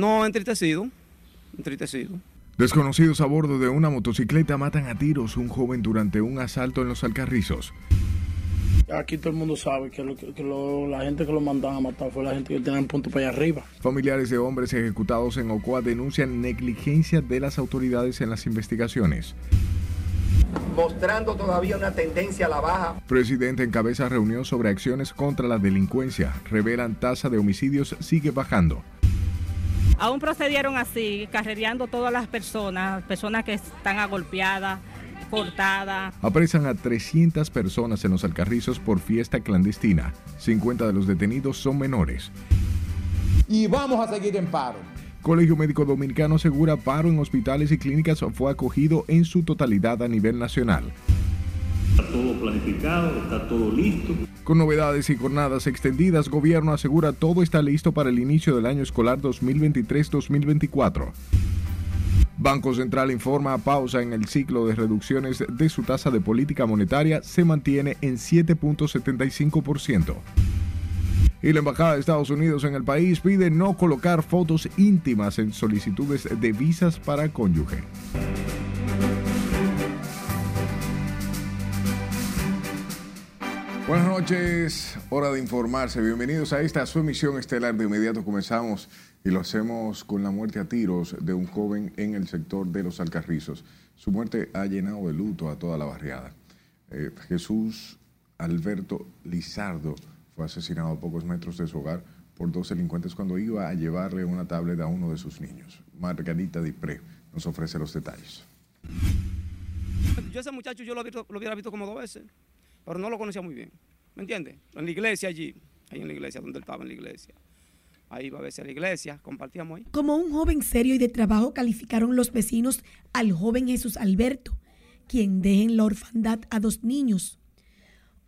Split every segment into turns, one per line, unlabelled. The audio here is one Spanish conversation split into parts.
No, entristecido, entristecido.
Desconocidos a bordo de una motocicleta matan a tiros un joven durante un asalto en los Alcarrizos.
Aquí todo el mundo sabe que, la gente que lo mandaban a matar fue la gente que tenía punto para allá arriba.
Familiares de hombres ejecutados en Ocoa denuncian negligencia de las autoridades en las investigaciones.
Mostrando todavía una tendencia a la baja.
Presidente encabeza reunión sobre acciones contra la delincuencia. Revelan tasa de homicidios sigue bajando.
Aún procedieron así, carrereando todas las personas, personas que están agolpeadas, cortadas.
Apresan a 300 personas en los Alcarrizos por fiesta clandestina. 50 de los detenidos son menores.
Y vamos a seguir en paro.
Colegio Médico Dominicano asegura paro en hospitales y clínicas fue acogido en su totalidad a nivel nacional.
Está todo planificado, está todo listo.
Con novedades y jornadas extendidas, gobierno asegura todo está listo para el inicio del año escolar 2023-2024. Banco Central informa pausa en el ciclo de reducciones de su tasa de política monetaria se mantiene en 7.75%. Y la Embajada de Estados Unidos en el país pide no colocar fotos íntimas en solicitudes de visas para cónyuge. Buenas noches, hora de informarse. Bienvenidos a esta su emisión estelar. De inmediato comenzamos y lo hacemos con la muerte a tiros de un joven en el sector de los Alcarrizos. Su muerte ha llenado de luto a toda la barriada. Eh, Jesús Alberto Lizardo fue asesinado a pocos metros de su hogar por dos delincuentes cuando iba a llevarle una tablet a uno de sus niños. Margarita Dipré nos ofrece los detalles.
Yo ese muchacho yo lo, lo hubiera visto como dos veces pero no lo conocía muy bien. ¿Me entiendes? En la iglesia allí, ahí en la iglesia, donde él estaba en la iglesia. Ahí iba a veces a la iglesia, compartíamos ahí.
Como un joven serio y de trabajo calificaron los vecinos al joven Jesús Alberto, quien deja en la orfandad a dos niños.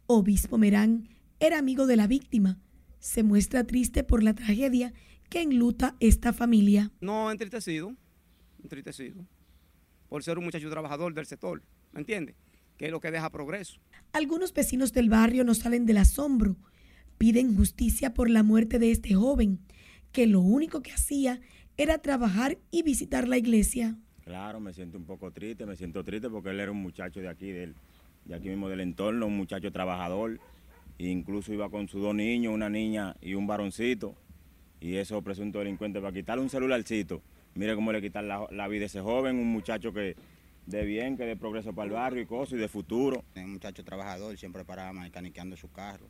Obispo Merán era amigo de la víctima. Se muestra triste por la tragedia que enluta esta familia.
No, entristecido, entristecido, por ser un muchacho trabajador del sector, ¿me entiendes? Que es lo que deja progreso.
Algunos vecinos del barrio no salen del asombro. Piden justicia por la muerte de este joven, que lo único que hacía era trabajar y visitar la iglesia.
Claro, me siento un poco triste, me siento triste porque él era un muchacho de aquí, del, de aquí mismo del entorno, un muchacho trabajador. E incluso iba con sus dos niños, una niña y un varoncito. Y esos presuntos delincuentes para quitarle un celularcito. Mire cómo le quitan la, la vida a ese joven, un muchacho que, de bien, que de progreso para el barrio y cosas, y de futuro.
Un muchacho trabajador, siempre paraba mecaniqueando su carro,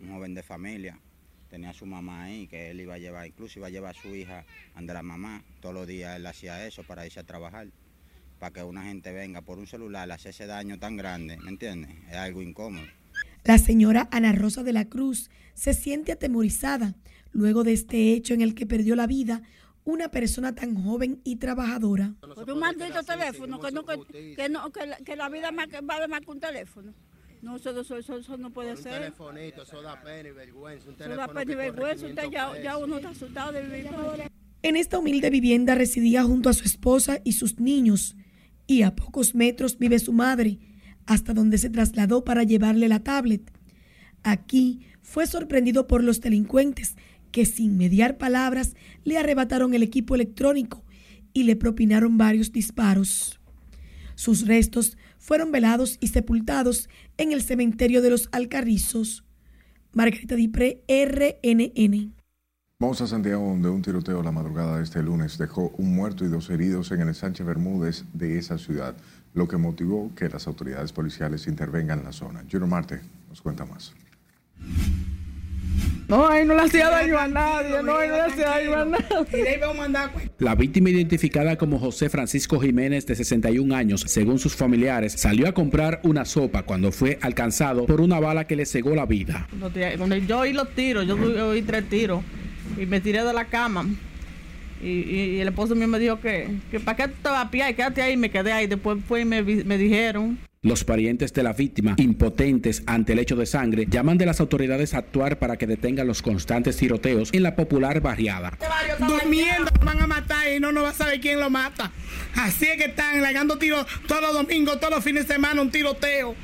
un joven de familia. Tenía a su mamá ahí, que él iba a llevar, incluso iba a llevar a su hija ante la mamá. Todos los días él hacía eso para irse a trabajar. Para que una gente venga por un celular, le hace ese daño tan grande, ¿me entiendes? Es algo incómodo.
La señora Ana Rosa de la Cruz se siente atemorizada luego de este hecho en el que perdió la vida una persona tan joven y trabajadora.
Por un maldito teléfono, que, no, que, no, que, la, vida más, vale más que un teléfono. No, eso, eso, eso, no puede ser.
Un telefonito, eso da pena y vergüenza. Un
eso da pena y vergüenza, usted ya, ya uno está asustado de vivir.
En esta humilde vivienda residía junto a su esposa y sus niños, y a pocos metros vive su madre, hasta donde se trasladó para llevarle la tablet. Aquí fue sorprendido por los delincuentes que sin mediar palabras le arrebataron el equipo electrónico y le propinaron varios disparos. Sus restos fueron velados y sepultados en el cementerio de los Alcarrizos. Margarita Dipré, RNN.
Vamos a Santiago, donde un tiroteo la madrugada de este lunes dejó un muerto y dos heridos en el Sánchez Bermúdez de esa ciudad, lo que motivó que las autoridades policiales intervengan en la zona. Junior Marte nos cuenta más.
No, ahí no le hacía daño a nadie, no, ahí no le hacía daño a nadie.
La víctima identificada como José Francisco Jiménez, de 61 años, según sus familiares, salió a comprar una sopa cuando fue alcanzado por una bala que le cegó la vida.
Yo oí los tiros, yo oí tres tiros y me tiré de la cama. Y, el esposo mío me dijo que, que para qué te vas a pie, quédate ahí, y me quedé ahí. Después fue y me, me dijeron
los parientes de la víctima, impotentes ante el hecho de sangre, llaman de las autoridades a actuar para que detengan los constantes tiroteos en la popular barriada.
Durmiendo van a matar y no nos va a saber quién lo mata. Así es que están legando tiros todos los domingos, todos los fines de semana, un tiroteo.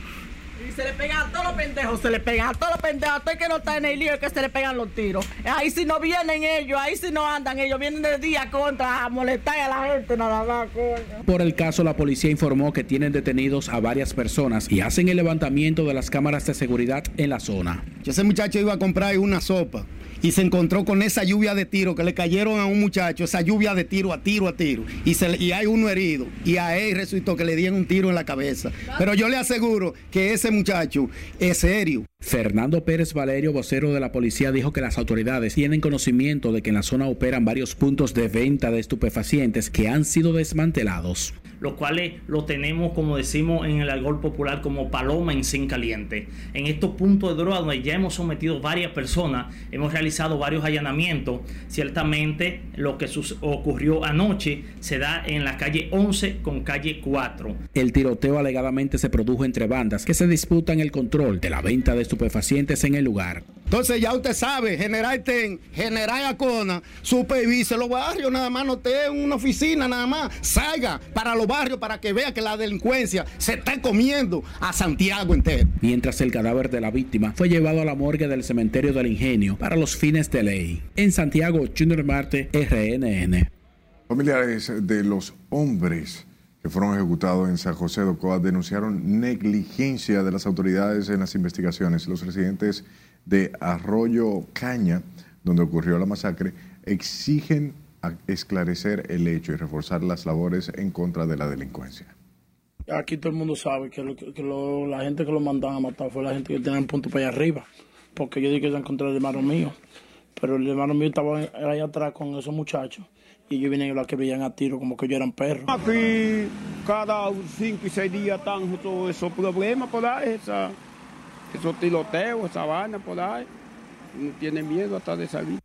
Se le pegan a todos los pendejos, se le pegan a todos los pendejos, hasta que no está en el lío es que se le pegan los tiros. Ahí si no vienen ellos, ahí si no andan ellos, vienen de día contra a molestar a la gente nada más, coño.
Por el caso, la policía informó que tienen detenidos a varias personas y hacen el levantamiento de las cámaras de seguridad en la zona.
Ese muchacho iba a comprar una sopa y se encontró con esa lluvia de tiro que le cayeron a un muchacho, esa lluvia de tiro a tiro a tiro, y, se y hay uno herido, y a él resultó que le dieron un tiro en la cabeza. Pero yo le aseguro que ese muchacho es serio.
Fernando Pérez Valerio, vocero de la policía, dijo que las autoridades tienen conocimiento de que en la zona operan varios puntos de venta de estupefacientes que han sido desmantelados.
los cuales lo tenemos, como decimos en el argol popular, como paloma en zinc caliente. En estos puntos de droga donde ya hemos sometido varias personas, hemos realizado varios allanamientos. Ciertamente lo que ocurrió anoche se da en la calle 11 con calle 4.
El tiroteo alegadamente se produjo entre bandas que se disputan el control de la venta de estupefacientes en el lugar.
Entonces ya usted sabe, General Ten, General Acona, supervise los barrios, nada más no esté en una oficina, nada más. Salga para los barrios para que vea que la delincuencia se está comiendo a Santiago entero.
Mientras el cadáver de la víctima fue llevado a la morgue del cementerio del Ingenio para los fines de ley. En Santiago, Junior Marte, RNN.
Familiares de los hombres que fueron ejecutados en San José de Ocoa denunciaron negligencia de las autoridades en las investigaciones. Los residentes de Arroyo Caña, donde ocurrió la masacre, exigen a- esclarecer el hecho y reforzar las labores en contra de la delincuencia.
Aquí todo el mundo sabe que, lo- que lo- la gente que lo mandaban a matar fue la gente que tenía un punto para allá arriba. Porque yo dije que se encontró el hermano mío. Pero el hermano mío estaba allá atrás con esos muchachos. Y yo vine a la que veían a tiro como que yo eran perros.
Aquí, cada cinco y seis días están todos esos problemas por ahí, esa, esos tiroteos, esa vaina por ahí. No tiene miedo hasta de salir.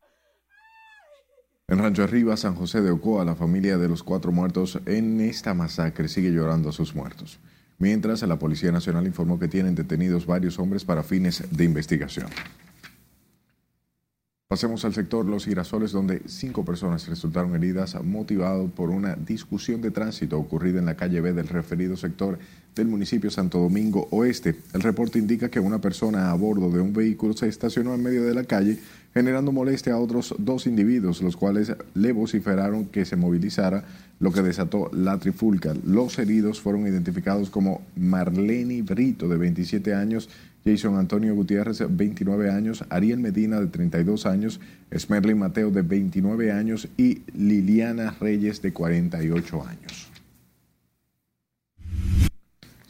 En Rancho Arriba, San José de Ocoa, la familia de los cuatro muertos en esta masacre sigue llorando a sus muertos. Mientras, la Policía Nacional informó que tienen detenidos varios hombres para fines de investigación. Pasemos al sector Los Girasoles, donde cinco personas resultaron heridas motivado por una discusión de tránsito ocurrida en la calle B del referido sector del municipio Santo Domingo Oeste. El reporte indica que una persona a bordo de un vehículo se estacionó en medio de la calle, generando molestia a otros dos individuos, los cuales le vociferaron que se movilizara, lo que desató la trifulca. Los heridos fueron identificados como Marlene Brito, de 27 años, Jason Antonio Gutiérrez, 29 años, Ariel Medina, de 32 años, Smerlin Mateo, de 29 años y Liliana Reyes, de 48 años.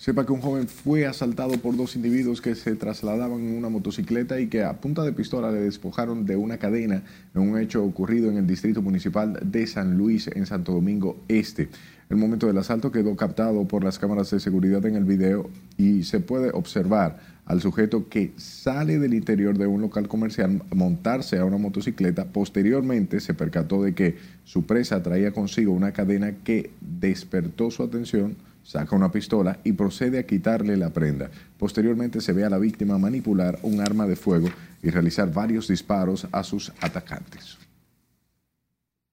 Sepa que un joven fue asaltado por dos individuos que se trasladaban en una motocicleta y que a punta de pistola le despojaron de una cadena en un hecho ocurrido en el distrito municipal de San Luis, en Santo Domingo Este. El momento del asalto quedó captado por las cámaras de seguridad en el video y se puede observar al sujeto que sale del interior de un local comercial montarse a una motocicleta. Posteriormente se percató de que su presa traía consigo una cadena que despertó su atención saca una pistola y procede a quitarle la prenda. Posteriormente se ve a la víctima manipular un arma de fuego y realizar varios disparos a sus atacantes.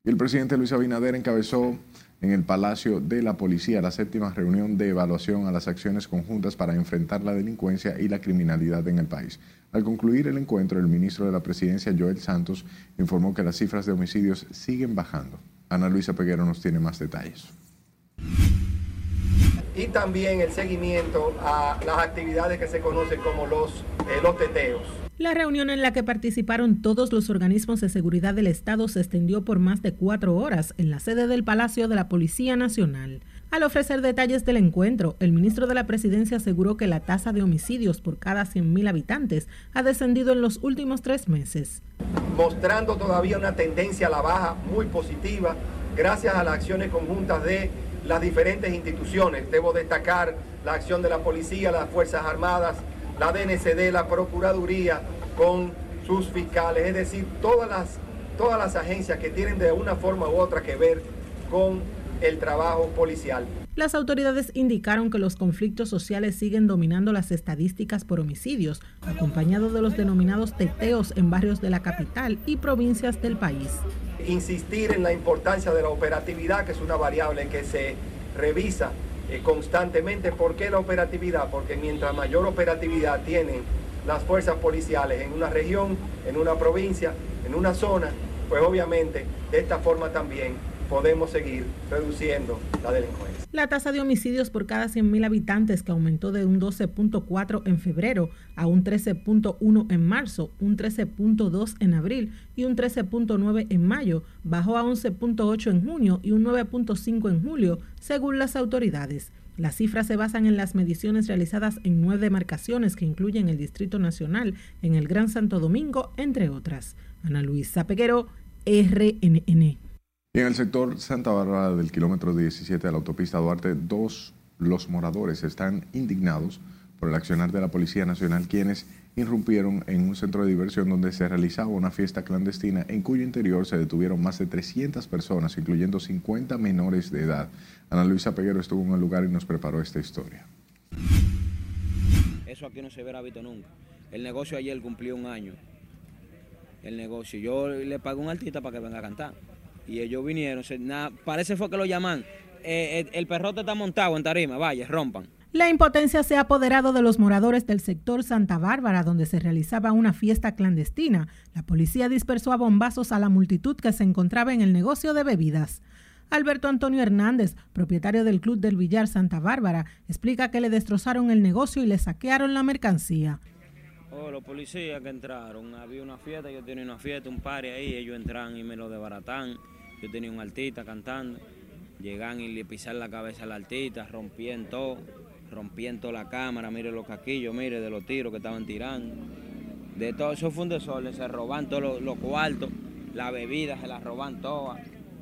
El presidente Luis Abinader encabezó en el Palacio de la Policía la séptima reunión de evaluación a las acciones conjuntas para enfrentar la delincuencia y la criminalidad en el país. Al concluir el encuentro, el ministro de la Presidencia, Joel Santos, informó que las cifras de homicidios siguen bajando. Ana Luisa Peguero nos tiene más detalles.
Y también el seguimiento a las actividades que se conocen como los, eh, los teteos.
La reunión en la que participaron todos los organismos de seguridad del Estado se extendió por más de cuatro horas en la sede del Palacio de la Policía Nacional. Al ofrecer detalles del encuentro, el ministro de la Presidencia aseguró que la tasa de homicidios por cada 100.000 habitantes ha descendido en los últimos tres meses.
mostrando todavía una tendencia a la baja muy positiva gracias a las acciones conjuntas de las diferentes instituciones. Debo destacar la acción de la policía, las Fuerzas Armadas, la DNCD, la Procuraduría con sus fiscales, es decir, todas las, todas las agencias que tienen de una forma u otra que ver con el trabajo policial.
Las autoridades indicaron que los conflictos sociales siguen dominando las estadísticas por homicidios, acompañado de los denominados teteos en barrios de la capital y provincias del país.
insistir en la importancia de la operatividad, que es una variable que se revisa eh, constantemente. ¿Por qué la operatividad? Porque mientras mayor operatividad tienen las fuerzas policiales en una región, en una provincia, en una zona, pues obviamente de esta forma también podemos seguir reduciendo la delincuencia.
La tasa de homicidios por cada 100.000 habitantes que aumentó de un 12.4 en febrero a un 13.1 en marzo, un 13.2 en abril y un 13.9 en mayo, bajó a 11.8 en junio y un 9.5 en julio, según las autoridades. Las cifras se basan en las mediciones realizadas en nueve demarcaciones que incluyen el Distrito Nacional, en el Gran Santo Domingo, entre otras. Ana Luisa Peguero, RNN.
En el sector Santa Bárbara del kilómetro 17 de la autopista Duarte, dos los moradores están indignados por el accionar de la Policía Nacional, quienes irrumpieron en un centro de diversión donde se realizaba una fiesta clandestina en cuyo interior se detuvieron más de 300 personas, incluyendo 50 menores de edad. Ana Luisa Peguero estuvo en el lugar y nos preparó esta historia.
Eso aquí no se verá visto nunca. El negocio ayer cumplió un año. El negocio. Yo le pagué un artista para que venga a cantar. Y ellos vinieron. Se, nada, parece fue que lo llaman. Eh, el, el perrote está montado en tarima. Vaya, rompan.
La impotencia se ha apoderado de los moradores del sector Santa Bárbara, donde se realizaba una fiesta clandestina. La policía dispersó a bombazos a la multitud que se encontraba en el negocio de bebidas. Alberto Antonio Hernández, propietario del Club del Villar Santa Bárbara, explica que le destrozaron el negocio y le saquearon la mercancía.
Oh, los policías que entraron, había una fiesta, yo tenía una fiesta, un par ahí, ellos entran y me lo desbaratan. Yo tenía un artista cantando, llegan y le pisan la cabeza al artista, rompían todo, rompían toda la cámara, mire los caquillos, mire de los tiros que estaban tirando. De todo eso fue un desorden, se roban todos los, los cuartos, la bebida se la roban todas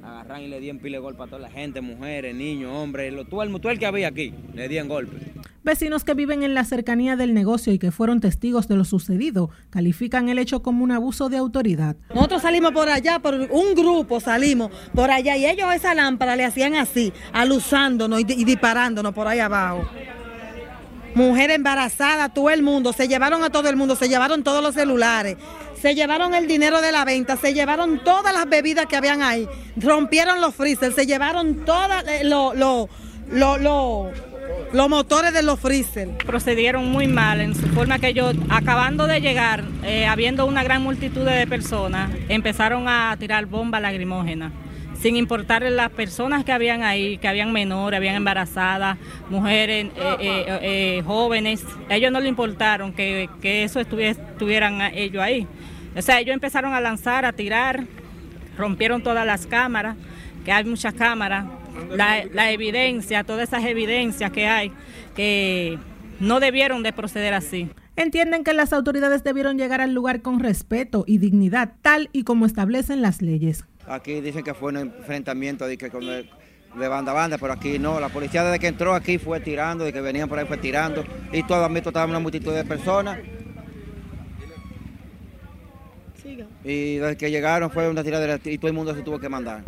agarran y le dieron pile golpe a toda la gente, mujeres, niños, hombres, lo, todo, el, todo el que había aquí, le dieron golpe.
Vecinos que viven en la cercanía del negocio y que fueron testigos de lo sucedido califican el hecho como un abuso de autoridad.
Nosotros salimos por allá, por un grupo salimos por allá y ellos esa lámpara le hacían así, alusándonos y, y disparándonos por ahí abajo. Mujer embarazada, todo el mundo, se llevaron a todo el mundo, se llevaron todos los celulares, se llevaron el dinero de la venta, se llevaron todas las bebidas que habían ahí, rompieron los freezers, se llevaron todos los lo, lo, lo, lo, motores de los freezers.
Procedieron muy mal en su forma que ellos, acabando de llegar, eh, habiendo una gran multitud de personas, empezaron a tirar bombas lacrimógenas sin importar las personas que habían ahí, que habían menores, habían embarazadas, mujeres, eh, eh, eh, jóvenes, a ellos no le importaron que, que eso estuvieran ellos ahí. O sea, ellos empezaron a lanzar, a tirar, rompieron todas las cámaras, que hay muchas cámaras, la, la evidencia, todas esas evidencias que hay, que no debieron de proceder así.
Entienden que las autoridades debieron llegar al lugar con respeto y dignidad, tal y como establecen las leyes.
Aquí dicen que fue un enfrentamiento de, que con el, de banda a banda, pero aquí no. La policía desde que entró aquí fue tirando, de que venían por ahí fue tirando. Y todo han visto, estaba una multitud de personas. Y desde que llegaron fue una tiradera y todo el mundo se tuvo que mandar.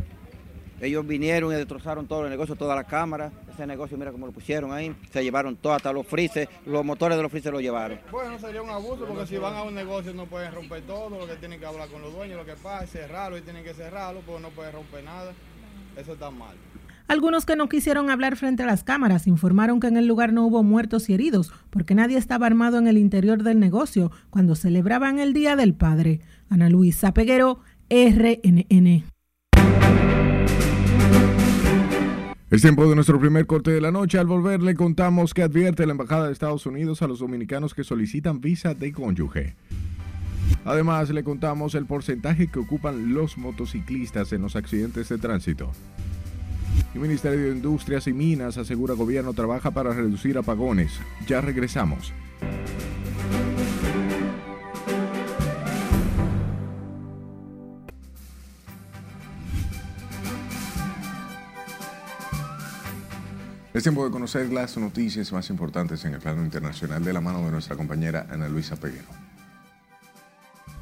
Ellos vinieron y destrozaron todo el negocio, todas las cámaras. Ese negocio, mira cómo lo pusieron ahí. Se llevaron todo, hasta los frises, los motores de los frises lo llevaron.
Bueno, sería un abuso porque si van a un negocio no pueden romper todo. Lo que tienen que hablar con los dueños, lo que pasa es cerrarlo y tienen que cerrarlo porque no pueden romper nada. Eso está mal.
Algunos que no quisieron hablar frente a las cámaras informaron que en el lugar no hubo muertos y heridos porque nadie estaba armado en el interior del negocio cuando celebraban el Día del Padre. Ana Luisa Peguero, RNN.
Es tiempo de nuestro primer corte de la noche. Al volver le contamos que advierte la Embajada de Estados Unidos a los dominicanos que solicitan visa de cónyuge. Además, le contamos el porcentaje que ocupan los motociclistas en los accidentes de tránsito. El Ministerio de Industrias y Minas asegura gobierno trabaja para reducir apagones. Ya regresamos. Es tiempo de conocer las noticias más importantes en el plano internacional de la mano de nuestra compañera Ana Luisa Peguero.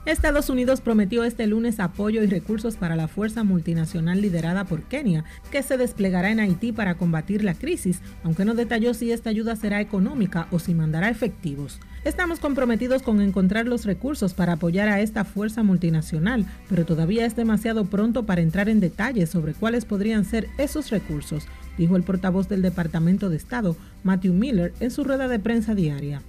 Estados Unidos prometió este lunes apoyo y recursos para la fuerza multinacional liderada por Kenia, que se desplegará en Haití para combatir la crisis, aunque no detalló si esta ayuda será económica o si mandará efectivos. Estamos comprometidos con encontrar los recursos para apoyar a esta fuerza multinacional, pero todavía es demasiado pronto para entrar en detalles sobre cuáles podrían ser esos recursos, dijo el portavoz del Departamento de Estado, Matthew Miller, en su rueda de prensa diaria.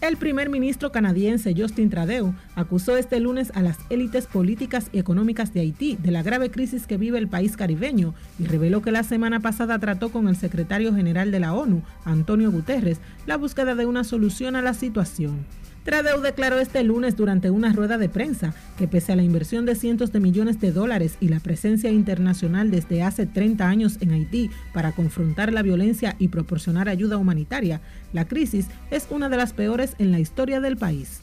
El primer ministro canadiense Justin Trudeau acusó este lunes a las élites políticas y económicas de Haití de la grave crisis que vive el país caribeño y reveló que la semana pasada trató con el secretario general de la ONU, Antonio Guterres, la búsqueda de una solución a la situación. Trudeau declaró este lunes durante una rueda de prensa que pese a la inversión de cientos de millones de dólares y la presencia internacional desde hace 30 años en Haití para confrontar la violencia y proporcionar ayuda humanitaria, la crisis es una de las peores en la historia del país.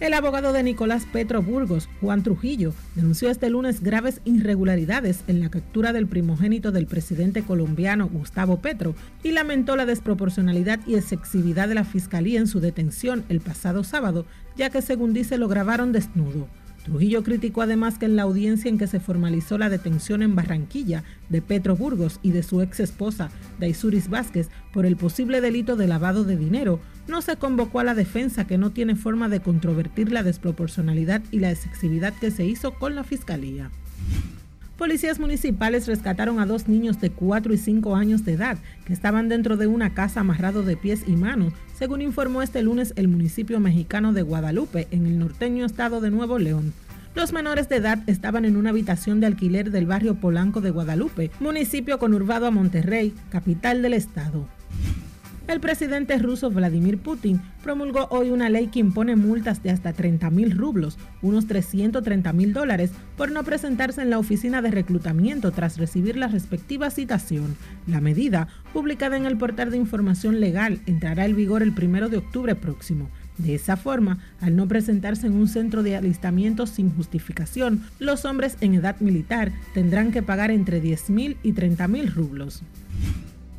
El abogado de Nicolás Petro Burgos, Juan Trujillo, denunció este lunes graves irregularidades en la captura del primogénito del presidente colombiano Gustavo Petro y lamentó la desproporcionalidad y excesividad de la fiscalía en su detención el pasado sábado, ya que según dice lo grabaron desnudo. Trujillo criticó además que en la audiencia en que se formalizó la detención en Barranquilla de Petro Burgos y de su ex esposa, Daisuris Vázquez, por el posible delito de lavado de dinero, no se convocó a la defensa que no tiene forma de controvertir la desproporcionalidad y la excesividad que se hizo con la fiscalía. Policías municipales rescataron a dos niños de 4 y 5 años de edad que estaban dentro de una casa amarrados de pies y manos, según informó este lunes el municipio mexicano de Guadalupe, en el norteño estado de Nuevo León. Los menores de edad estaban en una habitación de alquiler del barrio Polanco de Guadalupe, municipio conurbado a Monterrey, capital del estado. El presidente ruso Vladimir Putin promulgó hoy una ley que impone multas de hasta 30 mil rublos, unos 330 mil dólares, por no presentarse en la oficina de reclutamiento tras recibir la respectiva citación. La medida, publicada en el portal de información legal, entrará en vigor el primero de octubre próximo. De esa forma, al no presentarse en un centro de alistamiento sin justificación, los hombres en edad militar tendrán que pagar entre 10 mil y 30 mil rublos.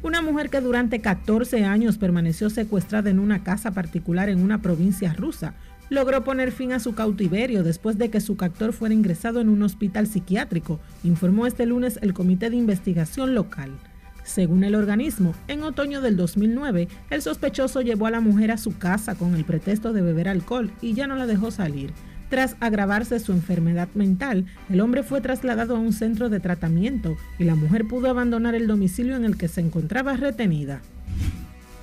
Una mujer que durante 14 años permaneció secuestrada en una casa particular en una provincia rusa logró poner fin a su cautiverio después de que su captor fuera ingresado en un hospital psiquiátrico, informó este lunes el Comité de Investigación Local. Según el organismo, en otoño del 2009, el sospechoso llevó a la mujer a su casa con el pretexto de beber alcohol y ya no la dejó salir. Tras agravarse su enfermedad mental, el hombre fue trasladado a un centro de tratamiento y la mujer pudo abandonar el domicilio en el que se encontraba retenida.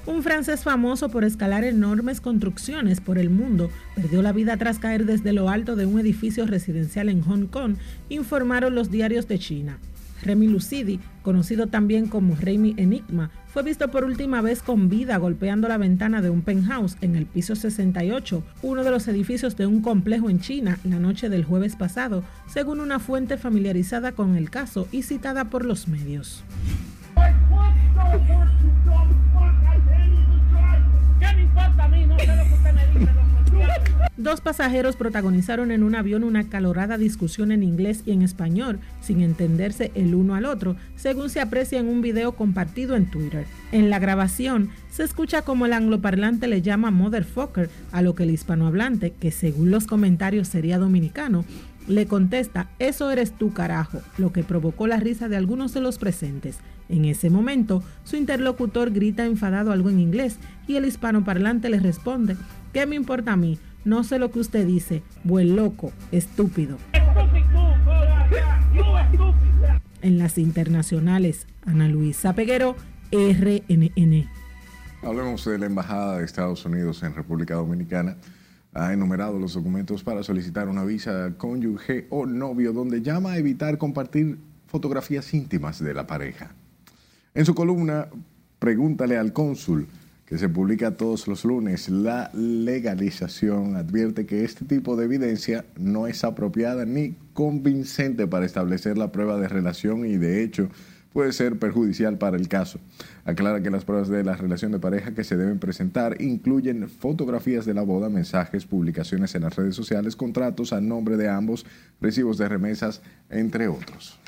Un francés famoso por escalar enormes construcciones por el mundo perdió la vida tras caer desde lo alto de un edificio residencial en Hong Kong, informaron los diarios de China. Remy Lucidi, conocido también como Remy Enigma, fue visto por última vez con vida golpeando la ventana de un penthouse en el piso 68, uno de los edificios de un complejo en China, la noche del jueves pasado, según una fuente familiarizada con el caso y citada por los medios. Dos pasajeros protagonizaron en un avión una calorada discusión en inglés y en español, sin entenderse el uno al otro, según se aprecia en un video compartido en Twitter. En la grabación se escucha como el angloparlante le llama motherfucker a lo que el hispanohablante, que según los comentarios sería dominicano, le contesta, eso eres tú carajo, lo que provocó la risa de algunos de los presentes. En ese momento, su interlocutor grita enfadado algo en inglés y el hispanoparlante le responde, ¿qué me importa a mí? No sé lo que usted dice, buen loco, estúpido. En las internacionales, Ana Luisa Peguero, RNN.
Hablemos de la Embajada de Estados Unidos en República Dominicana. Ha enumerado los documentos para solicitar una visa cónyuge o novio, donde llama a evitar compartir fotografías íntimas de la pareja. En su columna, pregúntale al cónsul que se publica todos los lunes, la legalización advierte que este tipo de evidencia no es apropiada ni convincente para establecer la prueba de relación y de hecho puede ser perjudicial para el caso. Aclara que las pruebas de la relación de pareja que se deben presentar incluyen fotografías de la boda, mensajes, publicaciones en las redes sociales, contratos a nombre de ambos, recibos de remesas, entre otros.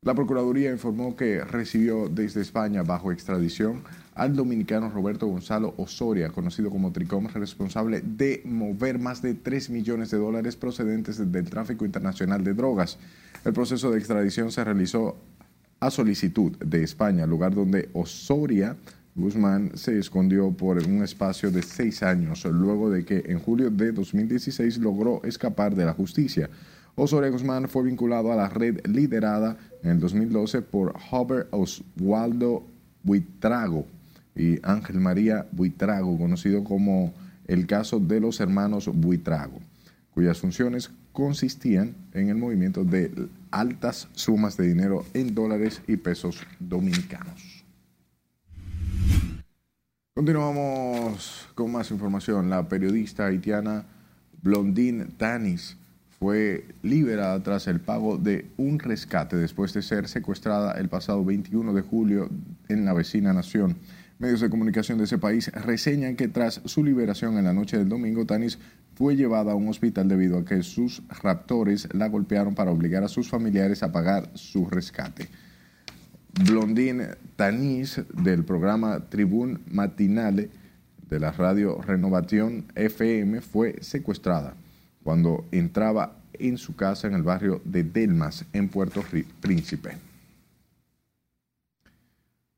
La Procuraduría informó que recibió desde España bajo extradición al dominicano Roberto Gonzalo Osoria, conocido como Tricom, responsable de mover más de 3 millones de dólares procedentes del tráfico internacional de drogas. El proceso de extradición se realizó a solicitud de España, lugar donde Osoria Guzmán se escondió por un espacio de seis años, luego de que en julio de 2016 logró escapar de la justicia. Osorio Guzmán fue vinculado a la red liderada en el 2012 por Robert Oswaldo Buitrago y Ángel María Buitrago, conocido como el caso de los hermanos Buitrago, cuyas funciones consistían en el movimiento de altas sumas de dinero en dólares y pesos dominicanos. Continuamos con más información. La periodista haitiana Blondine Tanis fue liberada tras el pago de un rescate después de ser secuestrada el pasado 21 de julio en la vecina nación. Medios de comunicación de ese país reseñan que tras su liberación en la noche del domingo, Tanis fue llevada a un hospital debido a que sus raptores la golpearon para obligar a sus familiares a pagar su rescate. Blondine Tanis del programa Tribune Matinale de la radio Renovación FM fue secuestrada cuando entraba en su casa en el barrio de Delmas en Puerto Príncipe.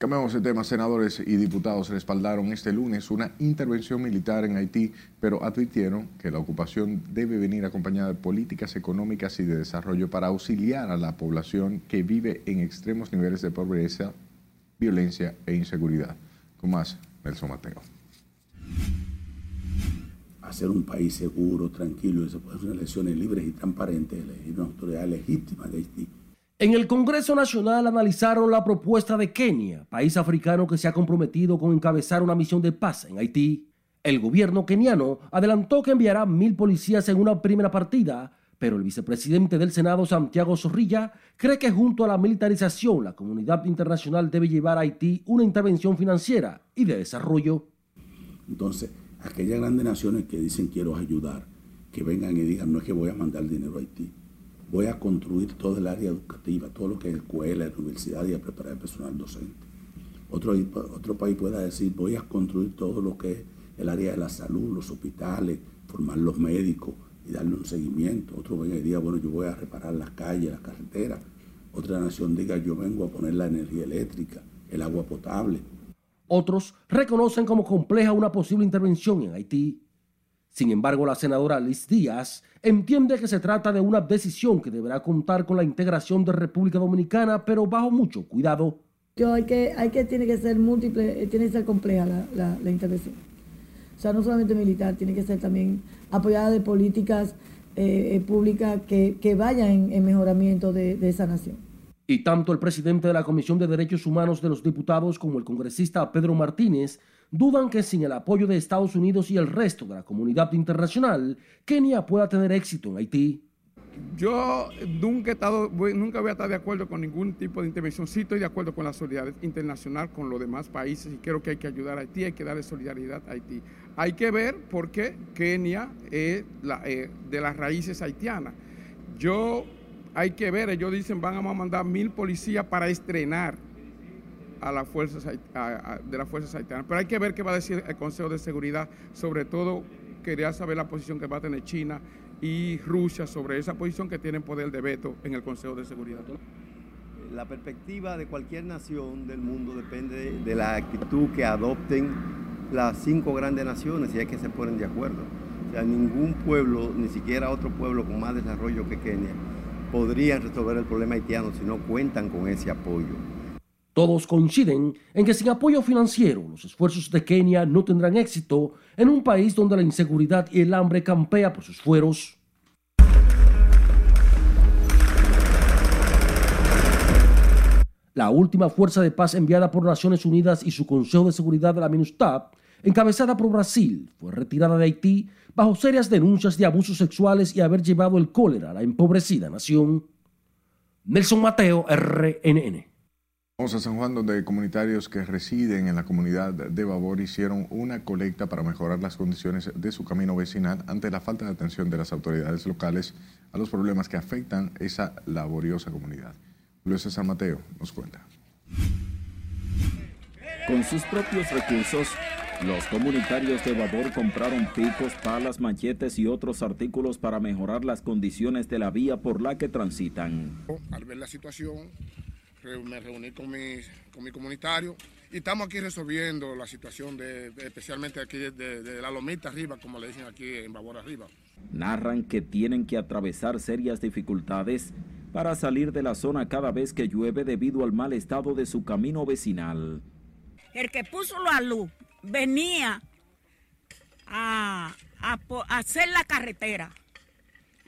Cambiamos de tema. Senadores y diputados respaldaron este lunes una intervención militar en Haití, pero advirtieron que la ocupación debe venir acompañada de políticas económicas y de desarrollo para auxiliar a la población que vive en extremos niveles de pobreza, violencia e inseguridad. Con más, Nelson Mateo.
Hacer un país seguro, tranquilo, y se puede hacer elecciones libres y transparentes, elegir una autoridad legítima de Haití
en el Congreso Nacional analizaron la propuesta de Kenia, país africano que se ha comprometido con encabezar una misión de paz en Haití. El gobierno keniano adelantó que enviará mil policías en una primera partida, pero el vicepresidente del Senado, Santiago Zorrilla, cree que junto a la militarización la comunidad internacional debe llevar a Haití una intervención financiera y de desarrollo.
Entonces, aquellas grandes naciones que dicen quiero ayudar, que vengan y digan no es que voy a mandar dinero a Haití, voy a construir todo el área educativa, todo lo que es escuela, universidad y a preparar el personal docente. Otro, otro país pueda decir, voy a construir todo lo que es el área de la salud, los hospitales, formar los médicos y darle un seguimiento. Otro y diga, bueno, yo voy a reparar las calles, las carreteras. Otra nación diga, yo vengo a poner la energía eléctrica, el agua potable.
Otros reconocen como compleja una posible intervención en Haití sin embargo, la senadora Liz Díaz entiende que se trata de una decisión que deberá contar con la integración de República Dominicana, pero bajo mucho cuidado.
Yo hay que, hay que, tiene que ser múltiple, eh, tiene que ser compleja la, la, intervención. O sea, no solamente militar, tiene que ser también apoyada de políticas eh, eh, públicas que, que, vayan en, mejoramiento de, de esa nación.
Y tanto el presidente de la Comisión de Derechos Humanos de los Diputados como el congresista Pedro Martínez dudan que sin el apoyo de Estados Unidos y el resto de la comunidad internacional, Kenia pueda tener éxito en Haití.
Yo nunca, he estado, nunca voy a estar de acuerdo con ningún tipo de intervención. Sí estoy de acuerdo con la solidaridad internacional con los demás países y creo que hay que ayudar a Haití, hay que darle solidaridad a Haití. Hay que ver por qué Kenia es eh, de las raíces haitianas. Yo, hay que ver, ellos dicen van a mandar mil policías para estrenar a las fuerzas de las fuerzas haitianas. Pero hay que ver qué va a decir el Consejo de Seguridad, sobre todo quería saber la posición que va a tener China y Rusia sobre esa posición que tienen poder de veto en el Consejo de Seguridad.
La perspectiva de cualquier nación del mundo depende de la actitud que adopten las cinco grandes naciones y hay que se ponen de acuerdo. O sea, ningún pueblo, ni siquiera otro pueblo con más desarrollo que Kenia, podrían resolver el problema haitiano si no cuentan con ese apoyo.
Todos coinciden en que sin apoyo financiero los esfuerzos de Kenia no tendrán éxito en un país donde la inseguridad y el hambre campea por sus fueros. La última fuerza de paz enviada por Naciones Unidas y su Consejo de Seguridad de la MINUSTAP, encabezada por Brasil, fue retirada de Haití bajo serias denuncias de abusos sexuales y haber llevado el cólera a la empobrecida nación. Nelson Mateo, RNN.
Vamos a San Juan, donde comunitarios que residen en la comunidad de Babor hicieron una colecta para mejorar las condiciones de su camino vecinal ante la falta de atención de las autoridades locales a los problemas que afectan esa laboriosa comunidad. Luis César Mateo nos cuenta.
Con sus propios recursos, los comunitarios de Babor compraron picos, palas, machetes y otros artículos para mejorar las condiciones de la vía por la que transitan.
Al ver la situación, me reuní con mi, con mi comunitario
y estamos aquí resolviendo la situación, de, de- especialmente aquí de, de- de la lomita arriba, como le dicen aquí en Babor arriba.
Narran que tienen que atravesar serias dificultades para salir de la zona cada vez que llueve debido al mal estado de su camino vecinal.
El que puso la luz venía a, a hacer la carretera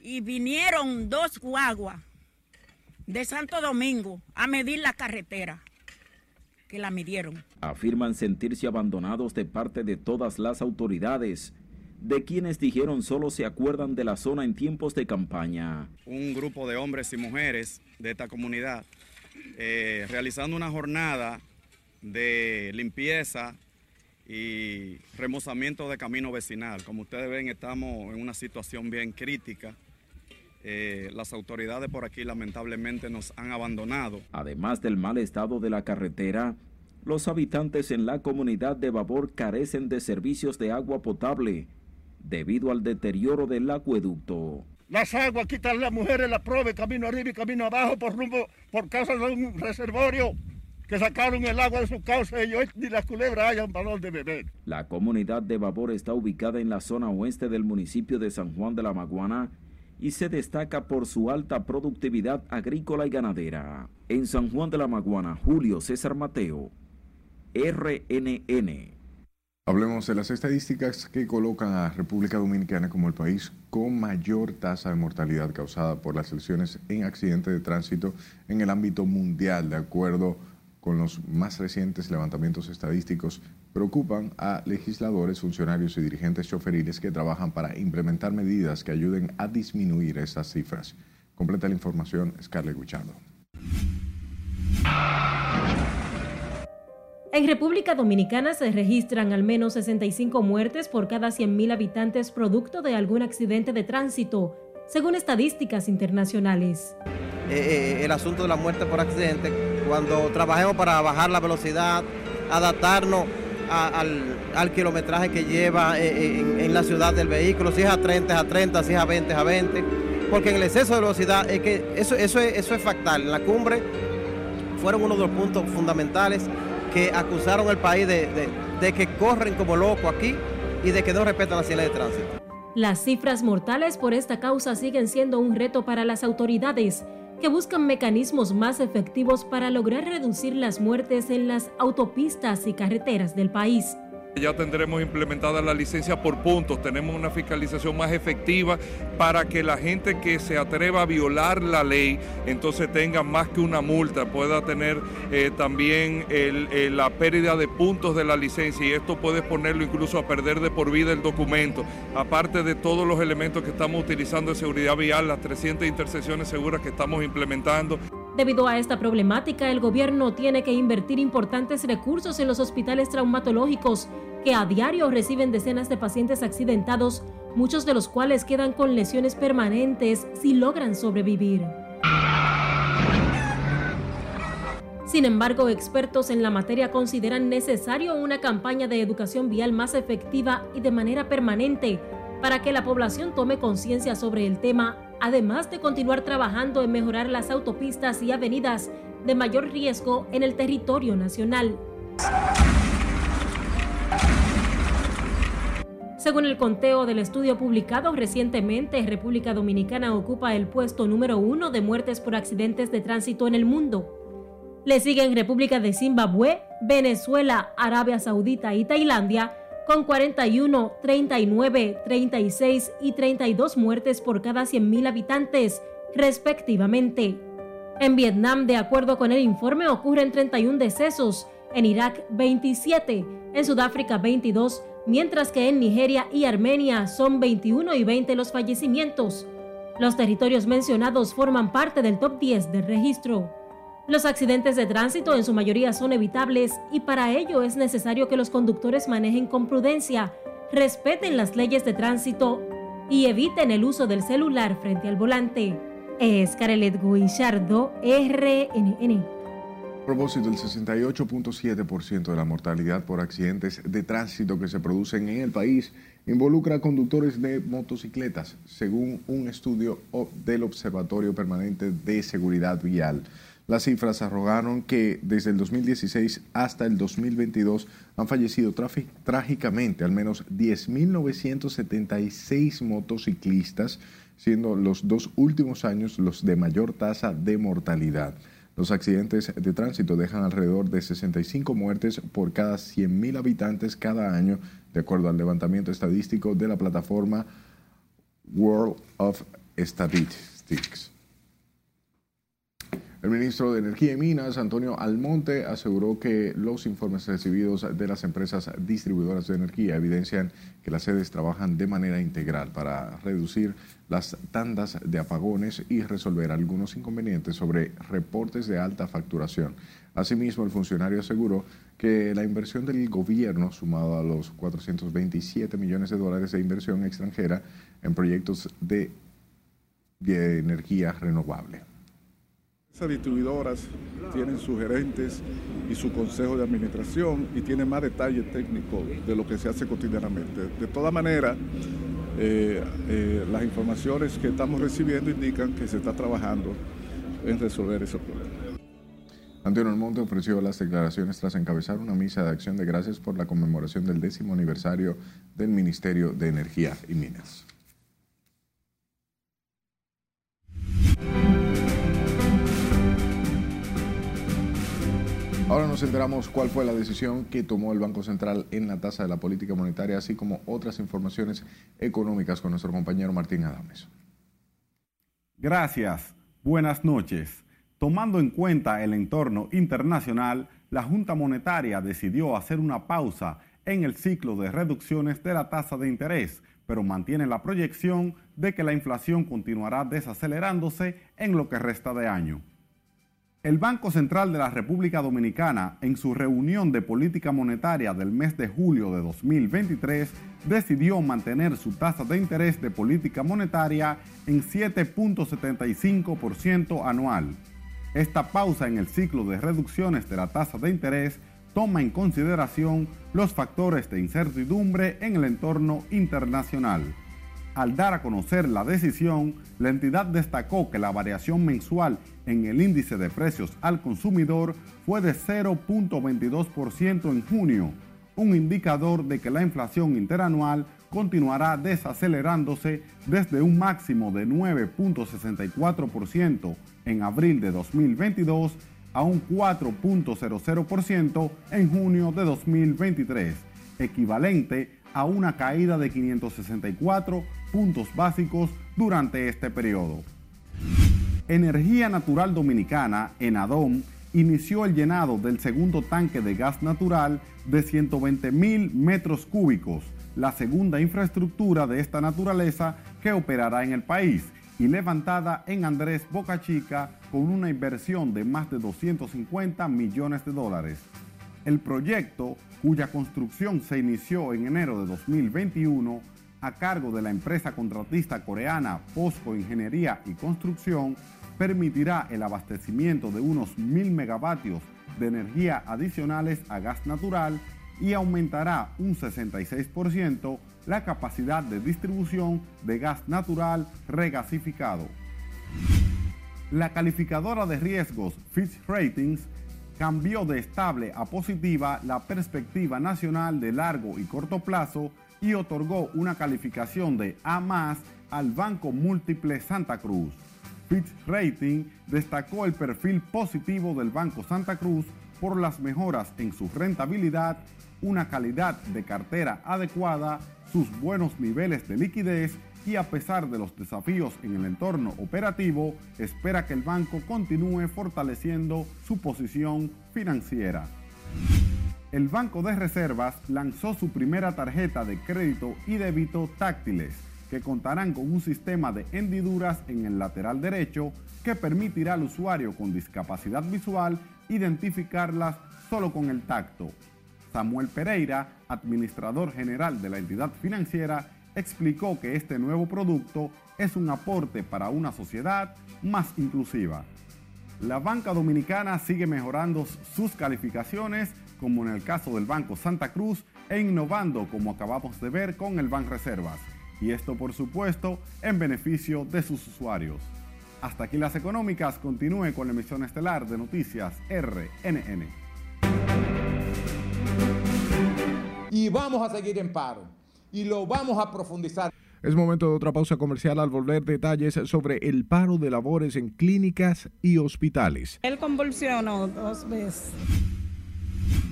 y vinieron dos guaguas de Santo Domingo a medir la carretera, que la midieron.
Afirman sentirse abandonados de parte de todas las autoridades, de quienes dijeron solo se acuerdan de la zona en tiempos de campaña.
un grupo de hombres y mujeres de esta comunidad eh, realizando una jornada de limpieza y remozamiento de camino vecinal. Como ustedes ven, estamos en una situación bien crítica. Eh, las autoridades por aquí lamentablemente nos han abandonado.
Además del mal estado de la carretera, los habitantes en la comunidad de Babor carecen de servicios de agua potable debido al deterioro del acueducto.
Las aguas quitan las mujeres la prove camino arriba y camino abajo por rumbo, por causa de un reservorio que sacaron el agua de su cauce y hoy ni las culebras hayan valor de beber.
La comunidad de Babor está ubicada en la zona oeste del municipio de San Juan de la Maguana y se destaca por su alta productividad agrícola y ganadera. En San Juan de la Maguana, Julio César Mateo, RNN.
Hablemos de las estadísticas que colocan a República Dominicana como el país con mayor tasa de mortalidad causada por las lesiones en accidentes de tránsito en el ámbito mundial, de acuerdo con los más recientes levantamientos estadísticos, preocupan a legisladores, funcionarios y dirigentes choferiles que trabajan para implementar medidas que ayuden a disminuir estas cifras. Completa la información Scarlett Guichardo.
En República Dominicana se registran al menos 65 muertes por cada 100.000 habitantes producto de algún accidente de tránsito, según estadísticas internacionales.
eh, eh, el asunto de la muerte por accidente, cuando trabajemos para bajar la velocidad, adaptarnos al, kilometraje que lleva eh, eh, en, la ciudad del vehículo, si es a 30 es a 30, si es a 20 es a 20, porque en el exceso de velocidad es que eso, eso, es, eso es factal. En la cumbre fueron uno de los puntos fundamentales que acusaron al país de, de- que corren como locos aquí y de que no respetan las señales de tránsito.
Las cifras mortales por esta causa siguen siendo un reto para las autoridades, que buscan mecanismos más efectivos para lograr reducir las muertes en las autopistas y carreteras del país.
Ya tendremos implementada la licencia por puntos, tenemos una fiscalización más efectiva para que la gente que se atreva a violar la ley entonces tenga más que una multa, pueda tener eh, también la pérdida de puntos de la licencia. Y esto puede ponerlo incluso a perder de por vida el documento, aparte de todos los elementos que estamos utilizando de seguridad vial, las 300 intersecciones seguras que estamos implementando.
Debido a esta problemática, el gobierno tiene que invertir importantes recursos en los hospitales traumatológicos, que a diario reciben decenas de pacientes accidentados, muchos de los cuales quedan con lesiones permanentes si logran sobrevivir. Sin embargo, expertos en la materia consideran necesario una campaña de educación vial más efectiva y de manera permanente para que la población tome conciencia sobre el tema, además de continuar trabajando en mejorar las autopistas y avenidas de mayor riesgo en el territorio nacional. Según el conteo del estudio publicado recientemente, República Dominicana ocupa el puesto número uno de muertes por accidentes de tránsito en el mundo. Le siguen República de Zimbabue, Venezuela, Arabia Saudita y Tailandia, con 41, 39, 36 y 32 muertes por cada 100.000 habitantes, respectivamente. En Vietnam, de acuerdo con el informe, ocurren 31 decesos, en Irak 27, en Sudáfrica 22, mientras que en Nigeria y Armenia son 21 y 20 los fallecimientos. Los territorios mencionados forman parte del top 10 del registro. Los accidentes de tránsito en su mayoría son evitables y para ello es necesario que los conductores manejen con prudencia, respeten las leyes de tránsito y eviten el uso del celular frente al volante. Es Carelet Guillardo, RNN.
A propósito, el 68.7% de la mortalidad por accidentes de tránsito que se producen en el país involucra a conductores de motocicletas, según un estudio del Observatorio Permanente de Seguridad Vial. Las cifras arrogaron que desde el 2016 hasta el 2022 han fallecido trágicamente al menos 10.976 motociclistas, siendo los dos últimos años los de mayor tasa de mortalidad. Los accidentes de tránsito dejan alrededor de 65 muertes por cada 100.000 habitantes cada año, de acuerdo al levantamiento estadístico de la plataforma World of Statistics. El ministro de Energía y Minas, Antonio Almonte, aseguró que los informes recibidos de las empresas distribuidoras de energía evidencian que las sedes trabajan de manera integral para reducir las tandas de apagones y resolver algunos inconvenientes sobre reportes de alta facturación. Asimismo, el funcionario aseguró que la inversión del gobierno, sumado a los 427 millones de dólares de inversión extranjera en proyectos de, energía renovable.
Esas distribuidoras tienen sus gerentes y su consejo de administración y tienen más detalle técnico de lo que se hace cotidianamente. De todas maneras, eh, eh, las informaciones que estamos recibiendo indican que se está trabajando en resolver ese problema.
Antonio Almonte ofreció las declaraciones tras encabezar una misa de acción de gracias por la conmemoración del décimo aniversario del Ministerio de Energía y Minas. Ahora nos enteramos cuál fue la decisión que tomó el Banco Central en la tasa de la política monetaria, así como otras informaciones económicas con nuestro compañero Martín Adames.
Gracias. Buenas noches. Tomando en cuenta el entorno internacional, la Junta Monetaria decidió hacer una pausa en el ciclo de reducciones de la tasa de interés, pero mantiene la proyección de que la inflación continuará desacelerándose en lo que resta de año. El Banco Central de la República Dominicana, en su reunión de política monetaria del mes de julio de 2023, decidió mantener su tasa de interés de política monetaria en 7.75% anual. Esta pausa en el ciclo de reducciones de la tasa de interés toma en consideración los factores de incertidumbre en el entorno internacional. Al dar a conocer la decisión, la entidad destacó que la variación mensual en el índice de precios al consumidor fue de 0.22% en junio, un indicador de que la inflación interanual continuará desacelerándose desde un máximo de 9.64% en abril de 2022 a un 4.00% en junio de 2023, equivalente a una caída de 564 puntos básicos durante este periodo. Energía Natural Dominicana, ENADOM, inició el llenado del segundo tanque de gas natural de 120 mil metros cúbicos, la segunda infraestructura de esta naturaleza que operará en el país y levantada en Andrés Boca Chica con una inversión de más de 250 millones de dólares. El proyecto, cuya construcción se inició en enero de 2021 a cargo de la empresa contratista coreana POSCO Ingeniería y Construcción, permitirá el abastecimiento de unos mil megavatios de energía adicionales a gas natural y aumentará un 66% la capacidad de distribución de gas natural regasificado. La calificadora de riesgos Fitch Ratings cambió de estable a positiva la perspectiva nacional de largo y corto plazo y otorgó una calificación de A al Banco Múltiple Santa Cruz. Fitch Rating destacó el perfil positivo del Banco Santa Cruz por las mejoras en su rentabilidad, una calidad de cartera adecuada, sus buenos niveles de liquidez y a pesar de los desafíos en el entorno operativo, espera que el banco continúe fortaleciendo su posición financiera. El Banco de Reservas lanzó su primera tarjeta de crédito y débito táctiles que contarán con un sistema de hendiduras en el lateral derecho que permitirá al usuario con discapacidad visual identificarlas solo con el tacto. Samuel Pereira, administrador general de la entidad financiera, explicó que este nuevo producto es un aporte para una sociedad más inclusiva. La banca dominicana sigue mejorando sus calificaciones, como en el caso del Banco Santa Cruz, e innovando como acabamos de ver con el Banco Reservas y esto por supuesto en beneficio de sus usuarios. Hasta aquí las económicas. Continúe con la emisión estelar de Noticias RNN.
Y vamos a seguir en paro. Y lo vamos a profundizar.
Es momento de otra pausa comercial al volver detalles sobre el paro de labores en clínicas y hospitales.
Él convulsionó dos veces.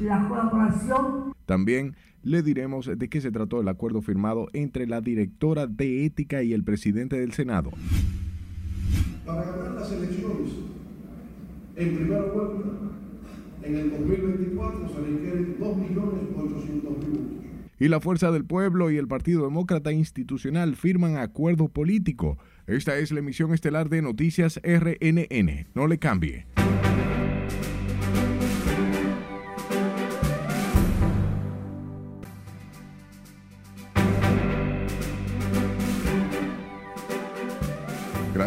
La colaboración.
También le diremos de qué se trató el acuerdo firmado entre la directora de ética y el presidente del Senado.
Para ganar las elecciones, en primera vuelta, en el 2024 se requieren 2.800.000 votos
y la Fuerza del Pueblo y el Partido Demócrata Institucional firman acuerdo político. Esta es la emisión estelar de Noticias RNN. No le cambie.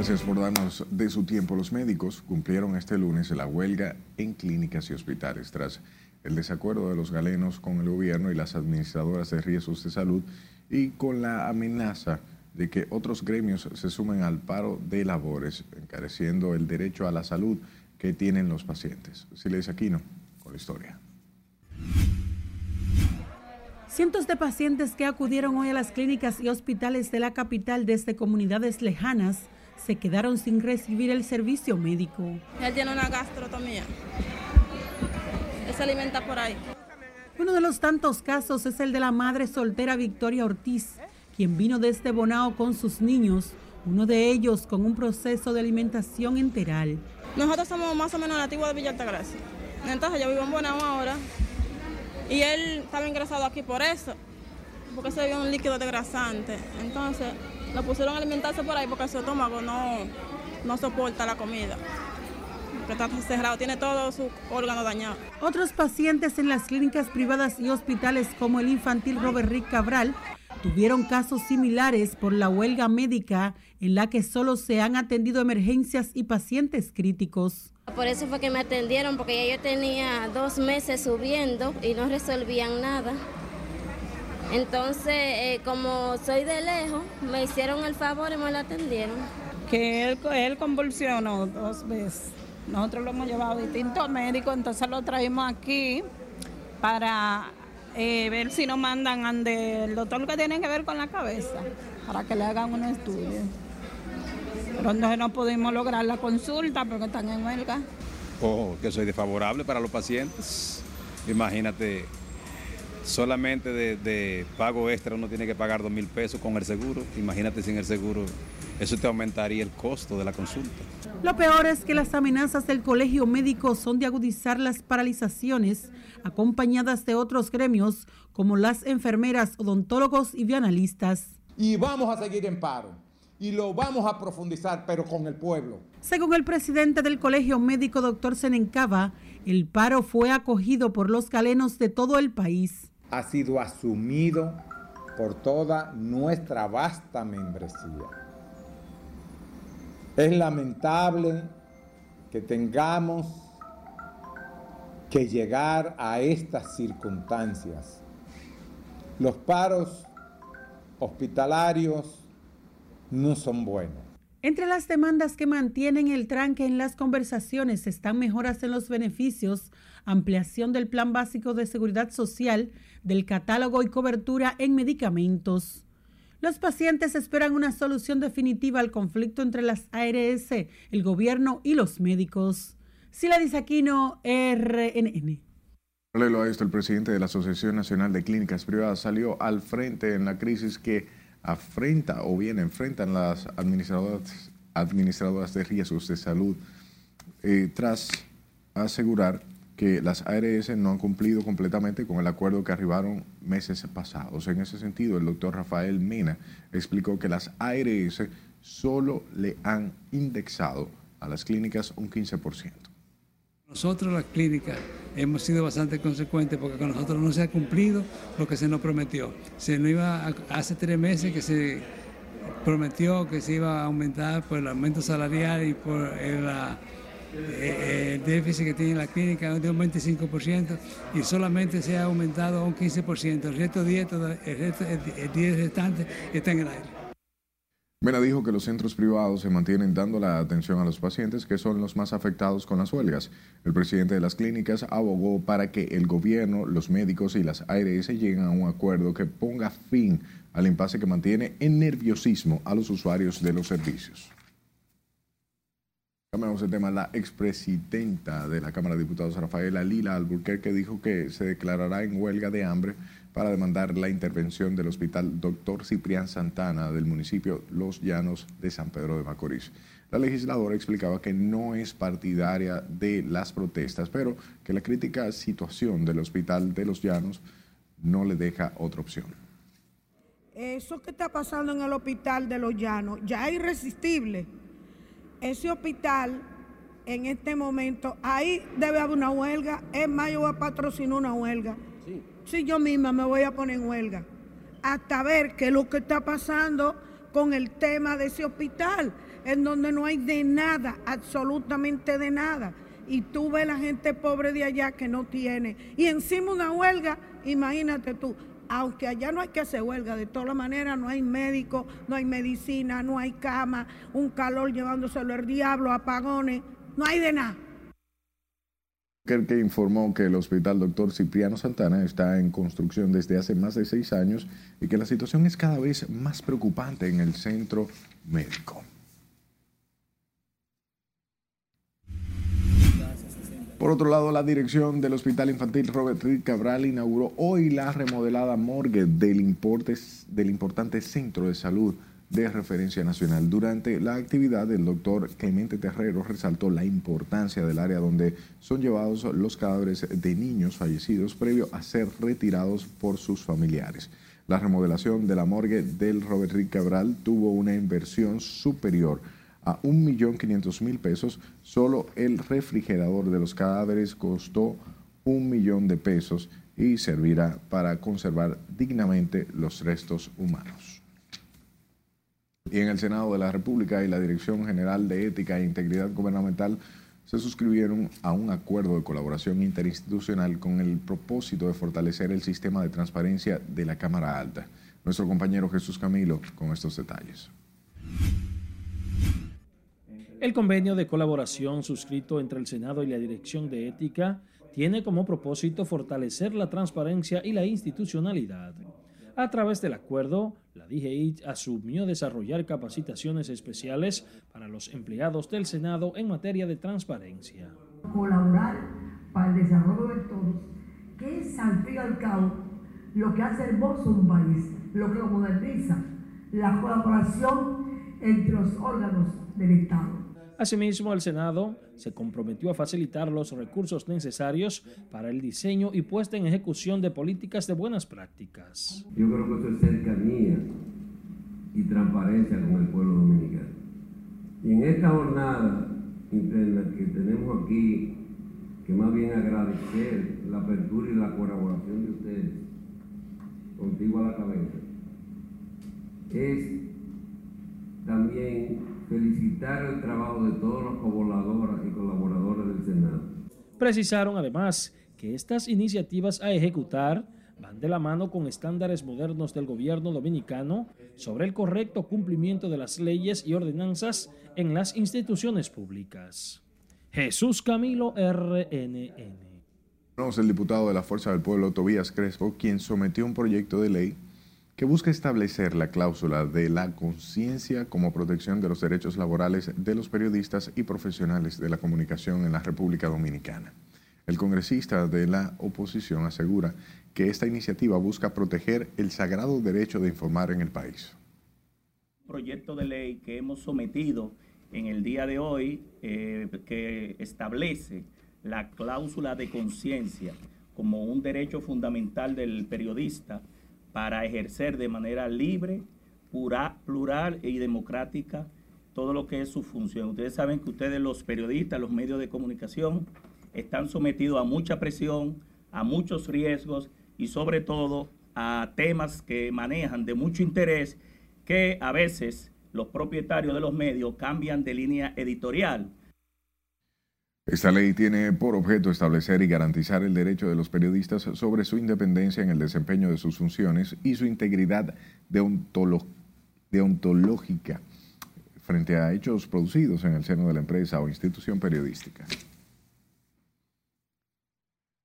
Gracias por darnos de su tiempo. Los médicos cumplieron este lunes la huelga en clínicas y hospitales tras el desacuerdo de los galenos con el gobierno y las administradoras de riesgos de salud y con la amenaza de que otros gremios se sumen al paro de labores, encareciendo el derecho a la salud que tienen los pacientes. Siles Aquino, con la historia.
Cientos de pacientes que acudieron hoy a las clínicas y hospitales de la capital desde comunidades lejanas se quedaron sin recibir el servicio médico.
Él tiene una gastrotomía se alimenta por ahí.
Uno de los tantos casos es el de la madre soltera Victoria Ortiz, quien vino desde Bonao con sus niños, uno de ellos con un proceso de alimentación enteral.
Nosotros somos más o menos nativos de Villa Altagracia. Entonces yo vivo en Bonao ahora y él estaba ingresado aquí por eso, porque se vio un líquido degrasante. Entonces lo pusieron a alimentarse por ahí porque su estómago no, no soporta la comida que está cerrado, tiene todo su órgano dañado.
Otros pacientes en las clínicas privadas y hospitales como el infantil Robert Rick Cabral tuvieron casos similares por la huelga médica en la que solo se han atendido emergencias y pacientes críticos.
Por eso fue que me atendieron, porque ya yo tenía dos meses subiendo y no resolvían nada. Entonces, eh, como soy de lejos, me hicieron el favor y me la atendieron.
Que él, él convulsionó dos veces. Nosotros lo hemos llevado a distintos médicos, entonces lo traemos aquí para eh, ver si nos mandan ante el doctor que tiene que ver con la cabeza, para que le hagan un estudio. Pero entonces no pudimos lograr la consulta porque están en huelga.
Oh, que soy desfavorable para los pacientes. Imagínate, solamente de, de, pago extra uno tiene que pagar dos mil pesos con el seguro. Imagínate sin el seguro, eso te aumentaría el costo de la consulta.
Lo peor es que las amenazas del colegio médico son de agudizar las paralizaciones, acompañadas de otros gremios como las enfermeras, odontólogos y bioanalistas.
Y vamos a seguir en paro. Y lo vamos a profundizar, pero con el pueblo.
Según el presidente del Colegio Médico, doctor Senencaba, el paro fue acogido por los galenos de todo el país
ha sido asumido por toda nuestra vasta membresía. Es lamentable que tengamos que llegar a estas circunstancias. Los paros hospitalarios no son buenos.
Entre las demandas que mantienen el tranque en las conversaciones están mejoras en los beneficios, ampliación del Plan Básico de Seguridad Social, del catálogo y cobertura en medicamentos. Los pacientes esperan una solución definitiva al conflicto entre las ARS, el gobierno y los médicos. Sila Aquino, RNN.
Paralelo a esto, el presidente de la Asociación Nacional de Clínicas Privadas salió al frente en la crisis que afrenta o bien enfrentan las administradoras, administradoras de riesgos de salud eh, tras asegurar que las ARS no han cumplido completamente con el acuerdo que arribaron meses pasados. En ese sentido, el doctor Rafael Mena explicó que las ARS solo le han indexado a las clínicas un 15%.
Nosotros las clínicas hemos sido bastante consecuentes porque con nosotros no se ha cumplido lo que se nos prometió. Se nos iba hace tres meses que se prometió que se iba a aumentar por el aumento salarial y por la eh, el déficit que tiene la clínica de un 25% y solamente se ha aumentado a un 15%. El resto 10, el, resto, el 10 restante está en el aire.
Mena dijo que los centros privados se mantienen dando la atención a los pacientes que son los más afectados con las huelgas. El presidente de las clínicas abogó para que el gobierno, los médicos y las ARS lleguen a un acuerdo que ponga fin al impasse que mantiene en nerviosismo a los usuarios de los servicios. Cambiamos el tema. La expresidenta de la Cámara de Diputados, Rafaela Lila Alburquerque, dijo que se declarará en huelga de hambre para demandar la intervención del Hospital Dr. Ciprián Santana del municipio Los Llanos de San Pedro de Macorís. La legisladora explicaba que no es partidaria de las protestas, pero que la crítica situación del Hospital de Los Llanos no le deja otra opción.
Eso que está pasando en el Hospital de Los Llanos ya es irresistible. Ese hospital en este momento, ahí debe haber una huelga. Es más, yo voy a patrocinar una huelga si yo misma me voy a poner en huelga hasta ver qué es lo que está pasando con el tema de ese hospital, en donde no hay de nada, absolutamente de nada. Y tú ves la gente pobre de allá que no tiene. Y encima una huelga, imagínate tú, aunque allá no hay que hacer huelga, de todas maneras no hay médico, no hay medicina, no hay cama, un calor llevándoselo el diablo, apagones, no hay de nada
que informó que el hospital Dr. Cipriano Santana está en construcción desde hace más de seis años y que la situación es cada vez más preocupante en el centro médico. Por otro lado, la dirección del Hospital Infantil Robert Reed Cabral inauguró hoy la remodelada morgue del, importante centro de salud de referencia nacional. Durante la actividad, el doctor Clemente Terrero resaltó la importancia del área donde son llevados los cadáveres de niños fallecidos previo a ser retirados por sus familiares. La remodelación de la morgue del Robert Rick Cabral tuvo una inversión superior 1.500.000 pesos. Solo el refrigerador de los cadáveres costó un millón de pesos y servirá para conservar dignamente los restos humanos. Y en el Senado de la República y la Dirección General de Ética e Integridad Gubernamental se suscribieron a un acuerdo de colaboración interinstitucional con el propósito de fortalecer el sistema de transparencia de la Cámara Alta. Nuestro compañero Jesús Camilo con estos detalles.
El convenio de colaboración suscrito entre el Senado y la Dirección de Ética tiene como propósito fortalecer la transparencia y la institucionalidad. A través del acuerdo, la DGI asumió desarrollar capacitaciones especiales para los empleados del Senado en materia de transparencia.
Colaborar para el desarrollo de todos, que es al fin y al cabo lo que hace hermoso un país, lo que lo moderniza, la colaboración entre los órganos del Estado.
Asimismo, el Senado se comprometió a facilitar los recursos necesarios para el diseño y puesta en ejecución de políticas de buenas prácticas.
Yo creo que eso es cercanía y transparencia con el pueblo dominicano. Y en esta jornada interna que tenemos aquí, que más bien agradecer la apertura y la colaboración de ustedes, contigo a la cabeza, es también felicitar el trabajo de todos los colaboradores y colaboradores del Senado.
Precisaron además que estas iniciativas a ejecutar van de la mano con estándares modernos del gobierno dominicano sobre el correcto cumplimiento de las leyes y ordenanzas en las instituciones públicas. Jesús Camilo RNN.
El diputado de la Fuerza del Pueblo, Tobías Crespo, quien sometió un proyecto de ley que busca establecer la cláusula de la conciencia como protección de los derechos laborales de los periodistas y profesionales de la comunicación en la República Dominicana. El congresista de la oposición asegura que esta iniciativa busca proteger el sagrado derecho de informar en el país.
Proyecto de ley que hemos sometido en el día de hoy eh, que establece la cláusula de conciencia como un derecho fundamental del periodista para ejercer de manera libre, plural y democrática todo lo que es su función. Ustedes saben que ustedes los periodistas, los medios de comunicación, están sometidos a mucha presión, a muchos riesgos y sobre todo a temas que manejan de mucho interés que a veces los propietarios de los medios cambian de línea editorial
esta ley tiene por objeto establecer y garantizar el derecho de los periodistas sobre su independencia en el desempeño de sus funciones y su integridad deontológica frente a hechos producidos en el seno de la empresa o institución periodística.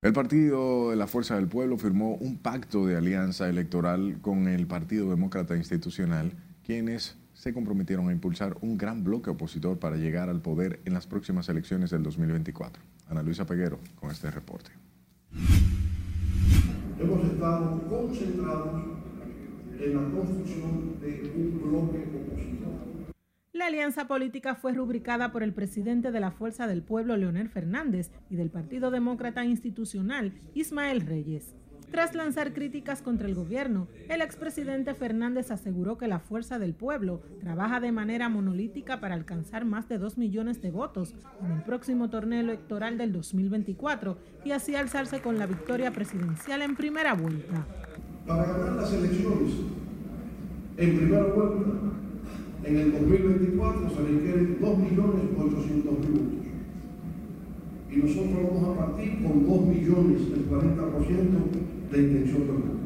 El Partido de la Fuerza del Pueblo firmó un pacto de alianza electoral con el Partido Demócrata Institucional, quienes se comprometieron a impulsar un gran bloque opositor para llegar al poder en las próximas elecciones del 2024. Ana Luisa Peguero con este reporte.
Hemos estado concentrados en la construcción de un bloque opositor.
La alianza política fue rubricada por el presidente de la Fuerza del Pueblo, Leonel Fernández, y del Partido Demócrata Institucional, Ismael Reyes. Tras lanzar críticas contra el gobierno, el expresidente Fernández aseguró que la Fuerza del Pueblo trabaja de manera monolítica para alcanzar más de 2 millones de votos en el próximo torneo electoral del 2024 y así alzarse con la victoria presidencial en primera vuelta.
Para ganar las elecciones en primera vuelta, en el 2024 se requieren 2.800.000 votos. Y nosotros vamos a partir con 2 millones, el 40% de intención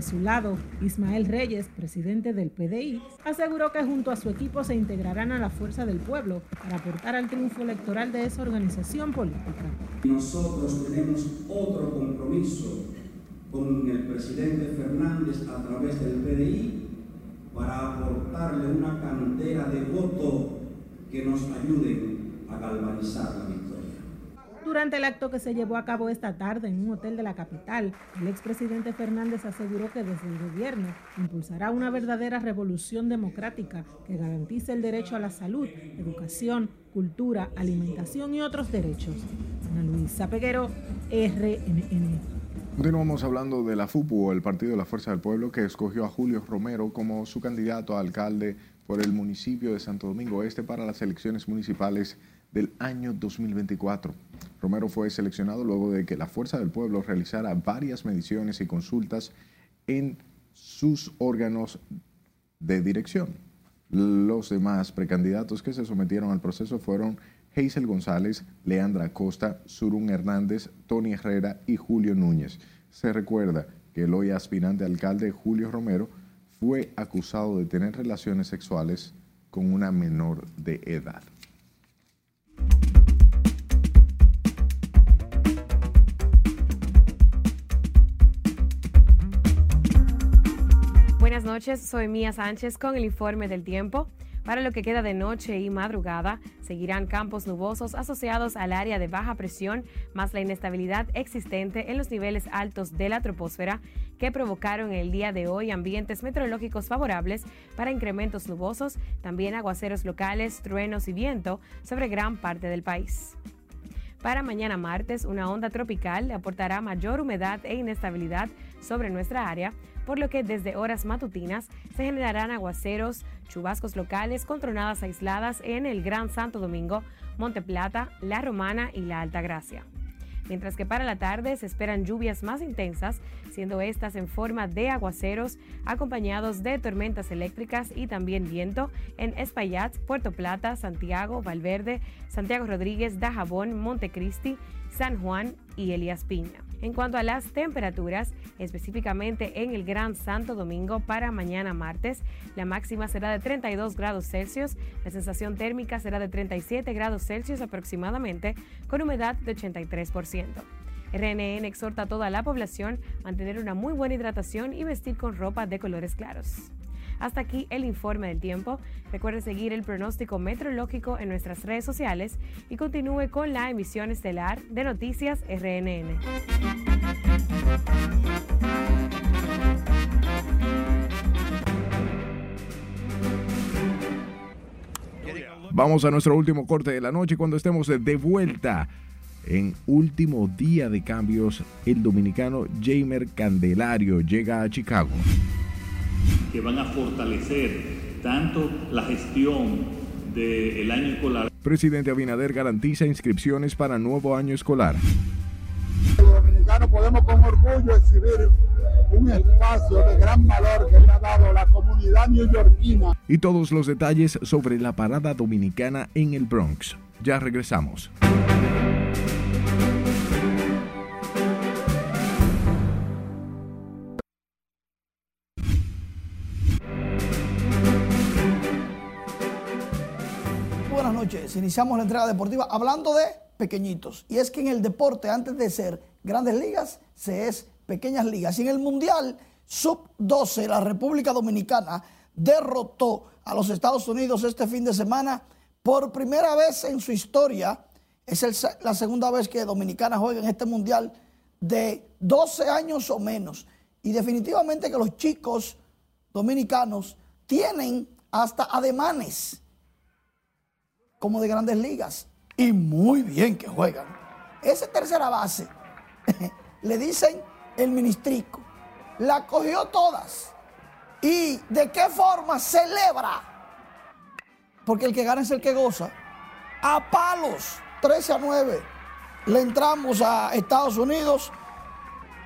su lado, Ismael Reyes, presidente del PDI, aseguró que junto a su equipo se integrarán a la fuerza del pueblo para aportar al triunfo electoral de esa organización política.
Nosotros tenemos otro compromiso con el presidente Fernández a través del PDI para aportarle una cantera de voto que nos ayude a galvanizar la victoria.
Durante el acto que se llevó a cabo esta tarde en un hotel de la capital, el expresidente Fernández aseguró que desde el gobierno impulsará una verdadera revolución democrática que garantice el derecho a la salud, educación, cultura, alimentación y otros derechos. Ana Luisa Peguero, RNN.
Continuamos hablando de la FUPU, el Partido de la Fuerza del Pueblo, que escogió a Julio Romero como su candidato a alcalde por el municipio de Santo Domingo Este para las elecciones municipales del año 2024. Romero fue seleccionado luego de que la Fuerza del Pueblo realizara varias mediciones y consultas en sus órganos de dirección. Los demás precandidatos que se sometieron al proceso fueron Hazel González, Leandra Costa, Surún Hernández, Tony Herrera y Julio Núñez. Se recuerda que el hoy aspirante alcalde Julio Romero fue acusado de tener relaciones sexuales con una menor de edad.
Buenas noches, soy Mía Sánchez con el informe del tiempo. Para lo que queda de noche y madrugada, seguirán campos nubosos asociados al área de baja presión, más la inestabilidad existente en los niveles altos de la troposfera, que provocaron el día de hoy ambientes meteorológicos favorables para incrementos nubosos, también aguaceros locales, truenos y viento sobre gran parte del país. Para mañana martes, una onda tropical aportará mayor humedad e inestabilidad sobre nuestra área, por lo que desde horas matutinas se generarán aguaceros, chubascos locales con tronadas aisladas en el Gran Santo Domingo, Monte Plata, La Romana y La Alta Gracia mientras que para la tarde se esperan lluvias más intensas, siendo estas en forma de aguaceros acompañados de tormentas eléctricas y también viento en Espaillat, Puerto Plata, Santiago, Valverde, Santiago Rodríguez, Dajabón, Montecristi, San Juan y Elías Piña. En cuanto a las temperaturas, específicamente en el Gran Santo Domingo para mañana martes, la máxima será de 32 grados Celsius, la sensación térmica será de 37 grados Celsius aproximadamente, con humedad de 83%. RNN exhorta a toda la población a mantener una muy buena hidratación y vestir con ropa de colores claros. Hasta aquí el informe del tiempo. Recuerde seguir el pronóstico meteorológico en nuestras redes sociales y continúe con la emisión estelar de Noticias RNN.
Vamos a nuestro último corte de la noche cuando estemos de vuelta. En último día de cambios, el dominicano Jamer Candelario llega a Chicago
que van a fortalecer tanto la gestión del año escolar.
Presidente Abinader garantiza inscripciones para nuevo año escolar.
Los dominicanos podemos con orgullo exhibir un espacio de gran valor que le ha dado la comunidad neoyorquina.
Y todos los detalles sobre la parada dominicana en el Bronx. Ya regresamos.
Iniciamos la entrega deportiva hablando de pequeñitos. Y es que en el deporte, antes de ser grandes ligas, se es pequeñas ligas. Y en el Mundial Sub-12, la República Dominicana derrotó a los Estados Unidos este fin de semana por primera vez en su historia. Es la segunda vez que Dominicana juega en este Mundial de 12 años o menos. Y definitivamente que los chicos dominicanos tienen hasta ademanes como de grandes ligas. Y muy bien que juegan. Esa tercera base, le dicen el ministrico, la cogió todas. ¿Y de qué forma celebra? Porque el que gana es el que goza. A palos, 13 a 9. Le entramos a Estados Unidos.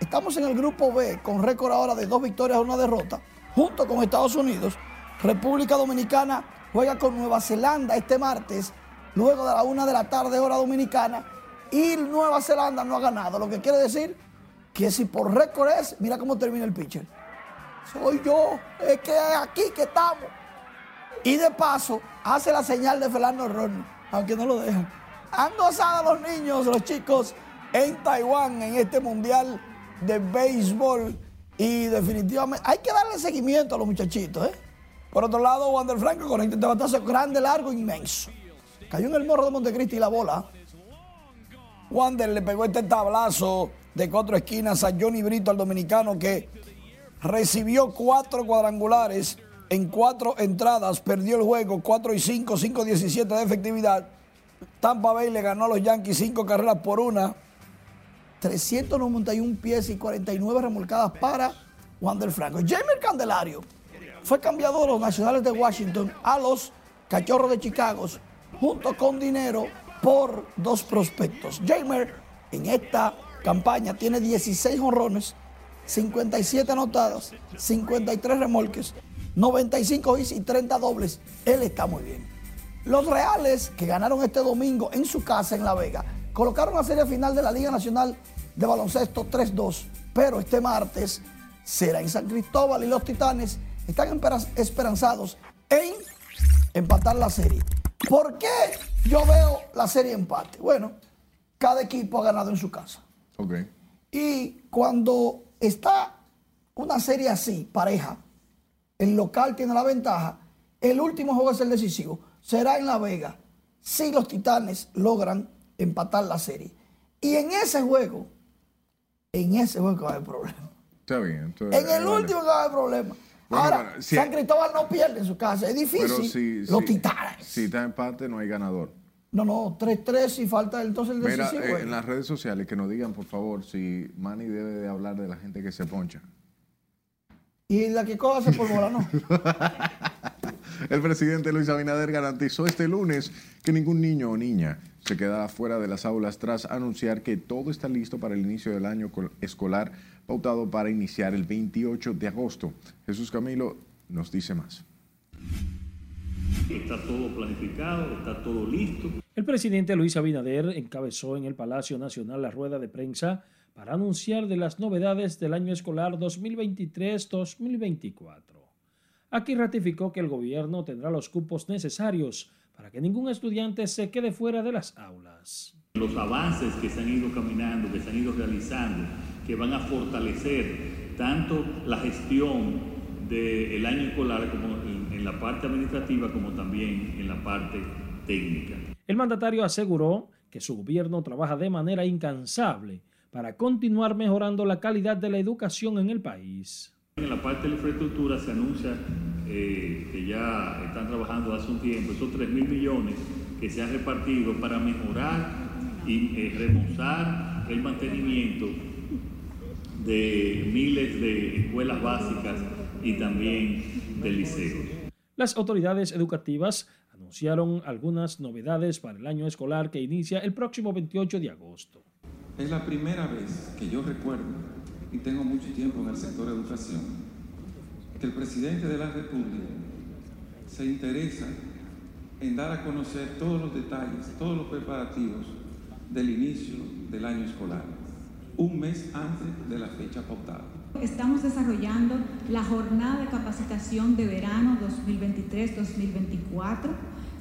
Estamos en el grupo B con récord ahora de dos victorias y una derrota. Junto con Estados Unidos, República Dominicana juega con Nueva Zelanda este martes, luego de la una de la tarde, hora dominicana, y Nueva Zelanda no ha ganado. Lo que quiere decir que si por récord es, mira cómo termina el pitcher. Soy yo, es que aquí que estamos. Y de paso, hace la señal de Fernando Ron, aunque no lo dejan. Han gozado los niños, los chicos en Taiwán en este mundial de béisbol. Y definitivamente hay que darle seguimiento a los muchachitos, ¿eh? Por otro lado, Wander Franco con este batazo grande, largo, inmenso. Cayó en el morro de Montecristi la bola. Wander le pegó este tablazo de cuatro esquinas a Johnny Brito, al dominicano, que recibió cuatro cuadrangulares en cuatro entradas, perdió el juego 4 y 5, 5 17 de efectividad. Tampa Bay le ganó a los Yankees cinco carreras por una. 391 pies y 49 remolcadas para Wander Franco. Jamer Candelario fue cambiado de los Nacionales de Washington a los Cachorros de Chicago junto con dinero por dos prospectos. Jamer en esta campaña tiene 16 honrones, 57 anotadas, 53 remolques, 95 hits y 30 dobles. Él está muy bien. Los Reales, que ganaron este domingo en su casa en La Vega, colocaron la serie final de la Liga Nacional de Baloncesto 3-2, pero este martes será en San Cristóbal y los Titanes están esperanzados en empatar la serie. ¿Por qué yo veo la serie empate? Bueno, cada equipo ha ganado en su casa.
Okay.
Y cuando está una serie así, pareja, el local tiene la ventaja, el último juego es el decisivo. Será en La Vega si los Titanes logran empatar la serie. Y en ese juego, en ese juego va a haber problema.
Está bien.
en el último va a haber problema. Ahora, San Cristóbal no pierde en su casa, es difícil. los titanes.
Si está empate, no hay ganador.
No, no, 3-3 si falta entonces el decisivo.
Mira, eh, en las redes sociales que nos digan, por favor, si Manny debe de hablar de la gente que se poncha.
Y la que coja se polvora, no.
el presidente Luis Abinader garantizó este lunes que ningún niño o niña se quedará fuera de las aulas tras anunciar que todo está listo para el inicio del año escolar pautado para iniciar el 28 de agosto. Jesús Camilo nos dice más.
Está todo planificado, está todo listo.
El presidente Luis Abinader encabezó en el Palacio Nacional la rueda de prensa para anunciar de las novedades del año escolar 2023-2024. Aquí ratificó que el gobierno tendrá los cupos necesarios para que ningún estudiante se quede fuera de las aulas.
Los avances que se han ido caminando, que se han ido realizando, que van a fortalecer tanto la gestión del año escolar como en la parte administrativa como también en la parte técnica.
El mandatario aseguró que su gobierno trabaja de manera incansable para continuar mejorando la calidad de la educación en el país.
En la parte de la infraestructura se anuncia eh, que ya están trabajando hace un tiempo esos 3 mil millones que se han repartido para mejorar y eh, remozar el mantenimiento de miles de escuelas básicas y también de liceos.
Las autoridades educativas anunciaron algunas novedades para el año escolar que inicia el próximo 28 de agosto.
Es la primera vez que yo recuerdo, y tengo mucho tiempo en el sector de educación, que el presidente de la República se interesa en dar a conocer todos los detalles, todos los preparativos del inicio del año escolar, un mes antes de la fecha pautada.
Estamos desarrollando la jornada de capacitación de verano 2023-2024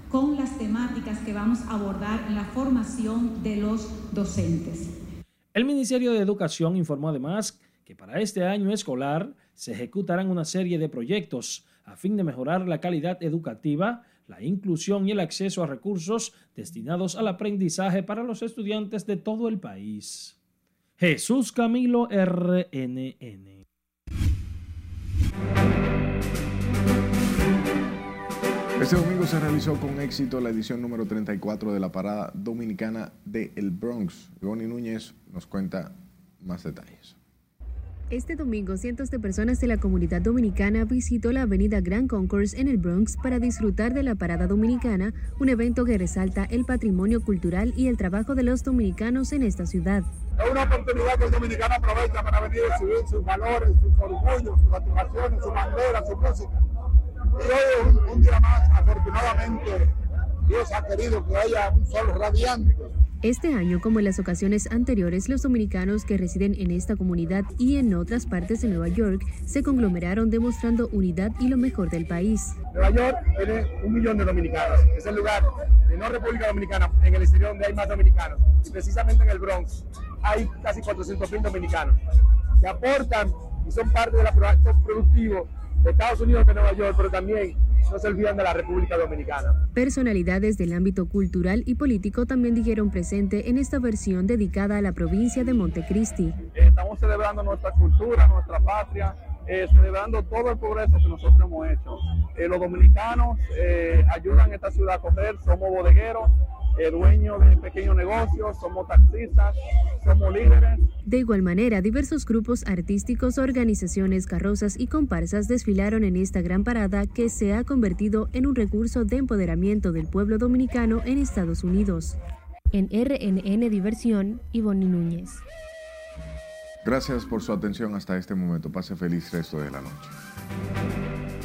con las temáticas que vamos a abordar en la formación de los docentes.
El Ministerio de Educación informó además que para este año escolar se ejecutarán una serie de proyectos a fin de mejorar la calidad educativa, la inclusión y el acceso a recursos destinados al aprendizaje para los estudiantes de todo el país. Jesús Camilo RNN.
Este domingo se realizó con éxito la edición número 34 de la Parada Dominicana de El Bronx. Goni Núñez nos cuenta más detalles.
Este domingo, cientos de personas de la comunidad dominicana visitó la avenida Grand Concourse en el Bronx para disfrutar de la Parada Dominicana, un evento que resalta el patrimonio cultural y el trabajo de los dominicanos en esta ciudad.
Es una oportunidad que el dominicano aprovecha para venir a exhibir sus valores, sus orgullos, sus satisfacciones, su bandera, su música. Y hoy un, un día más, afortunadamente, Dios ha querido que haya un sol radiante
este año, como en las ocasiones anteriores, los dominicanos que residen en esta comunidad y en otras partes de Nueva York se conglomeraron demostrando unidad y lo mejor del país.
Nueva York tiene un millón de dominicanos. Es el lugar de no República Dominicana, en el exterior donde hay más dominicanos. Y precisamente en el Bronx hay casi 400 mil dominicanos que aportan y son parte del aparato productivo de Estados Unidos de Nueva York, pero también no se olvidan de la República Dominicana.
Personalidades del ámbito cultural y político también dijeron presente en esta versión dedicada a la provincia de Montecristi.
Estamos celebrando nuestra cultura, nuestra patria, eh, celebrando todo el progreso que nosotros hemos hecho. Eh, los dominicanos eh, ayudan a esta ciudad a comer, somos bodegueros, eh, dueños de pequeños negocios, somos taxistas, somos líderes.
De igual manera, diversos grupos artísticos, organizaciones, carrozas y comparsas desfilaron en esta gran parada que se ha convertido en un recurso de empoderamiento del pueblo dominicano en Estados Unidos. En RNN Diversión, Ivonne Núñez.
Gracias por su atención hasta este momento. Pase feliz resto de la noche.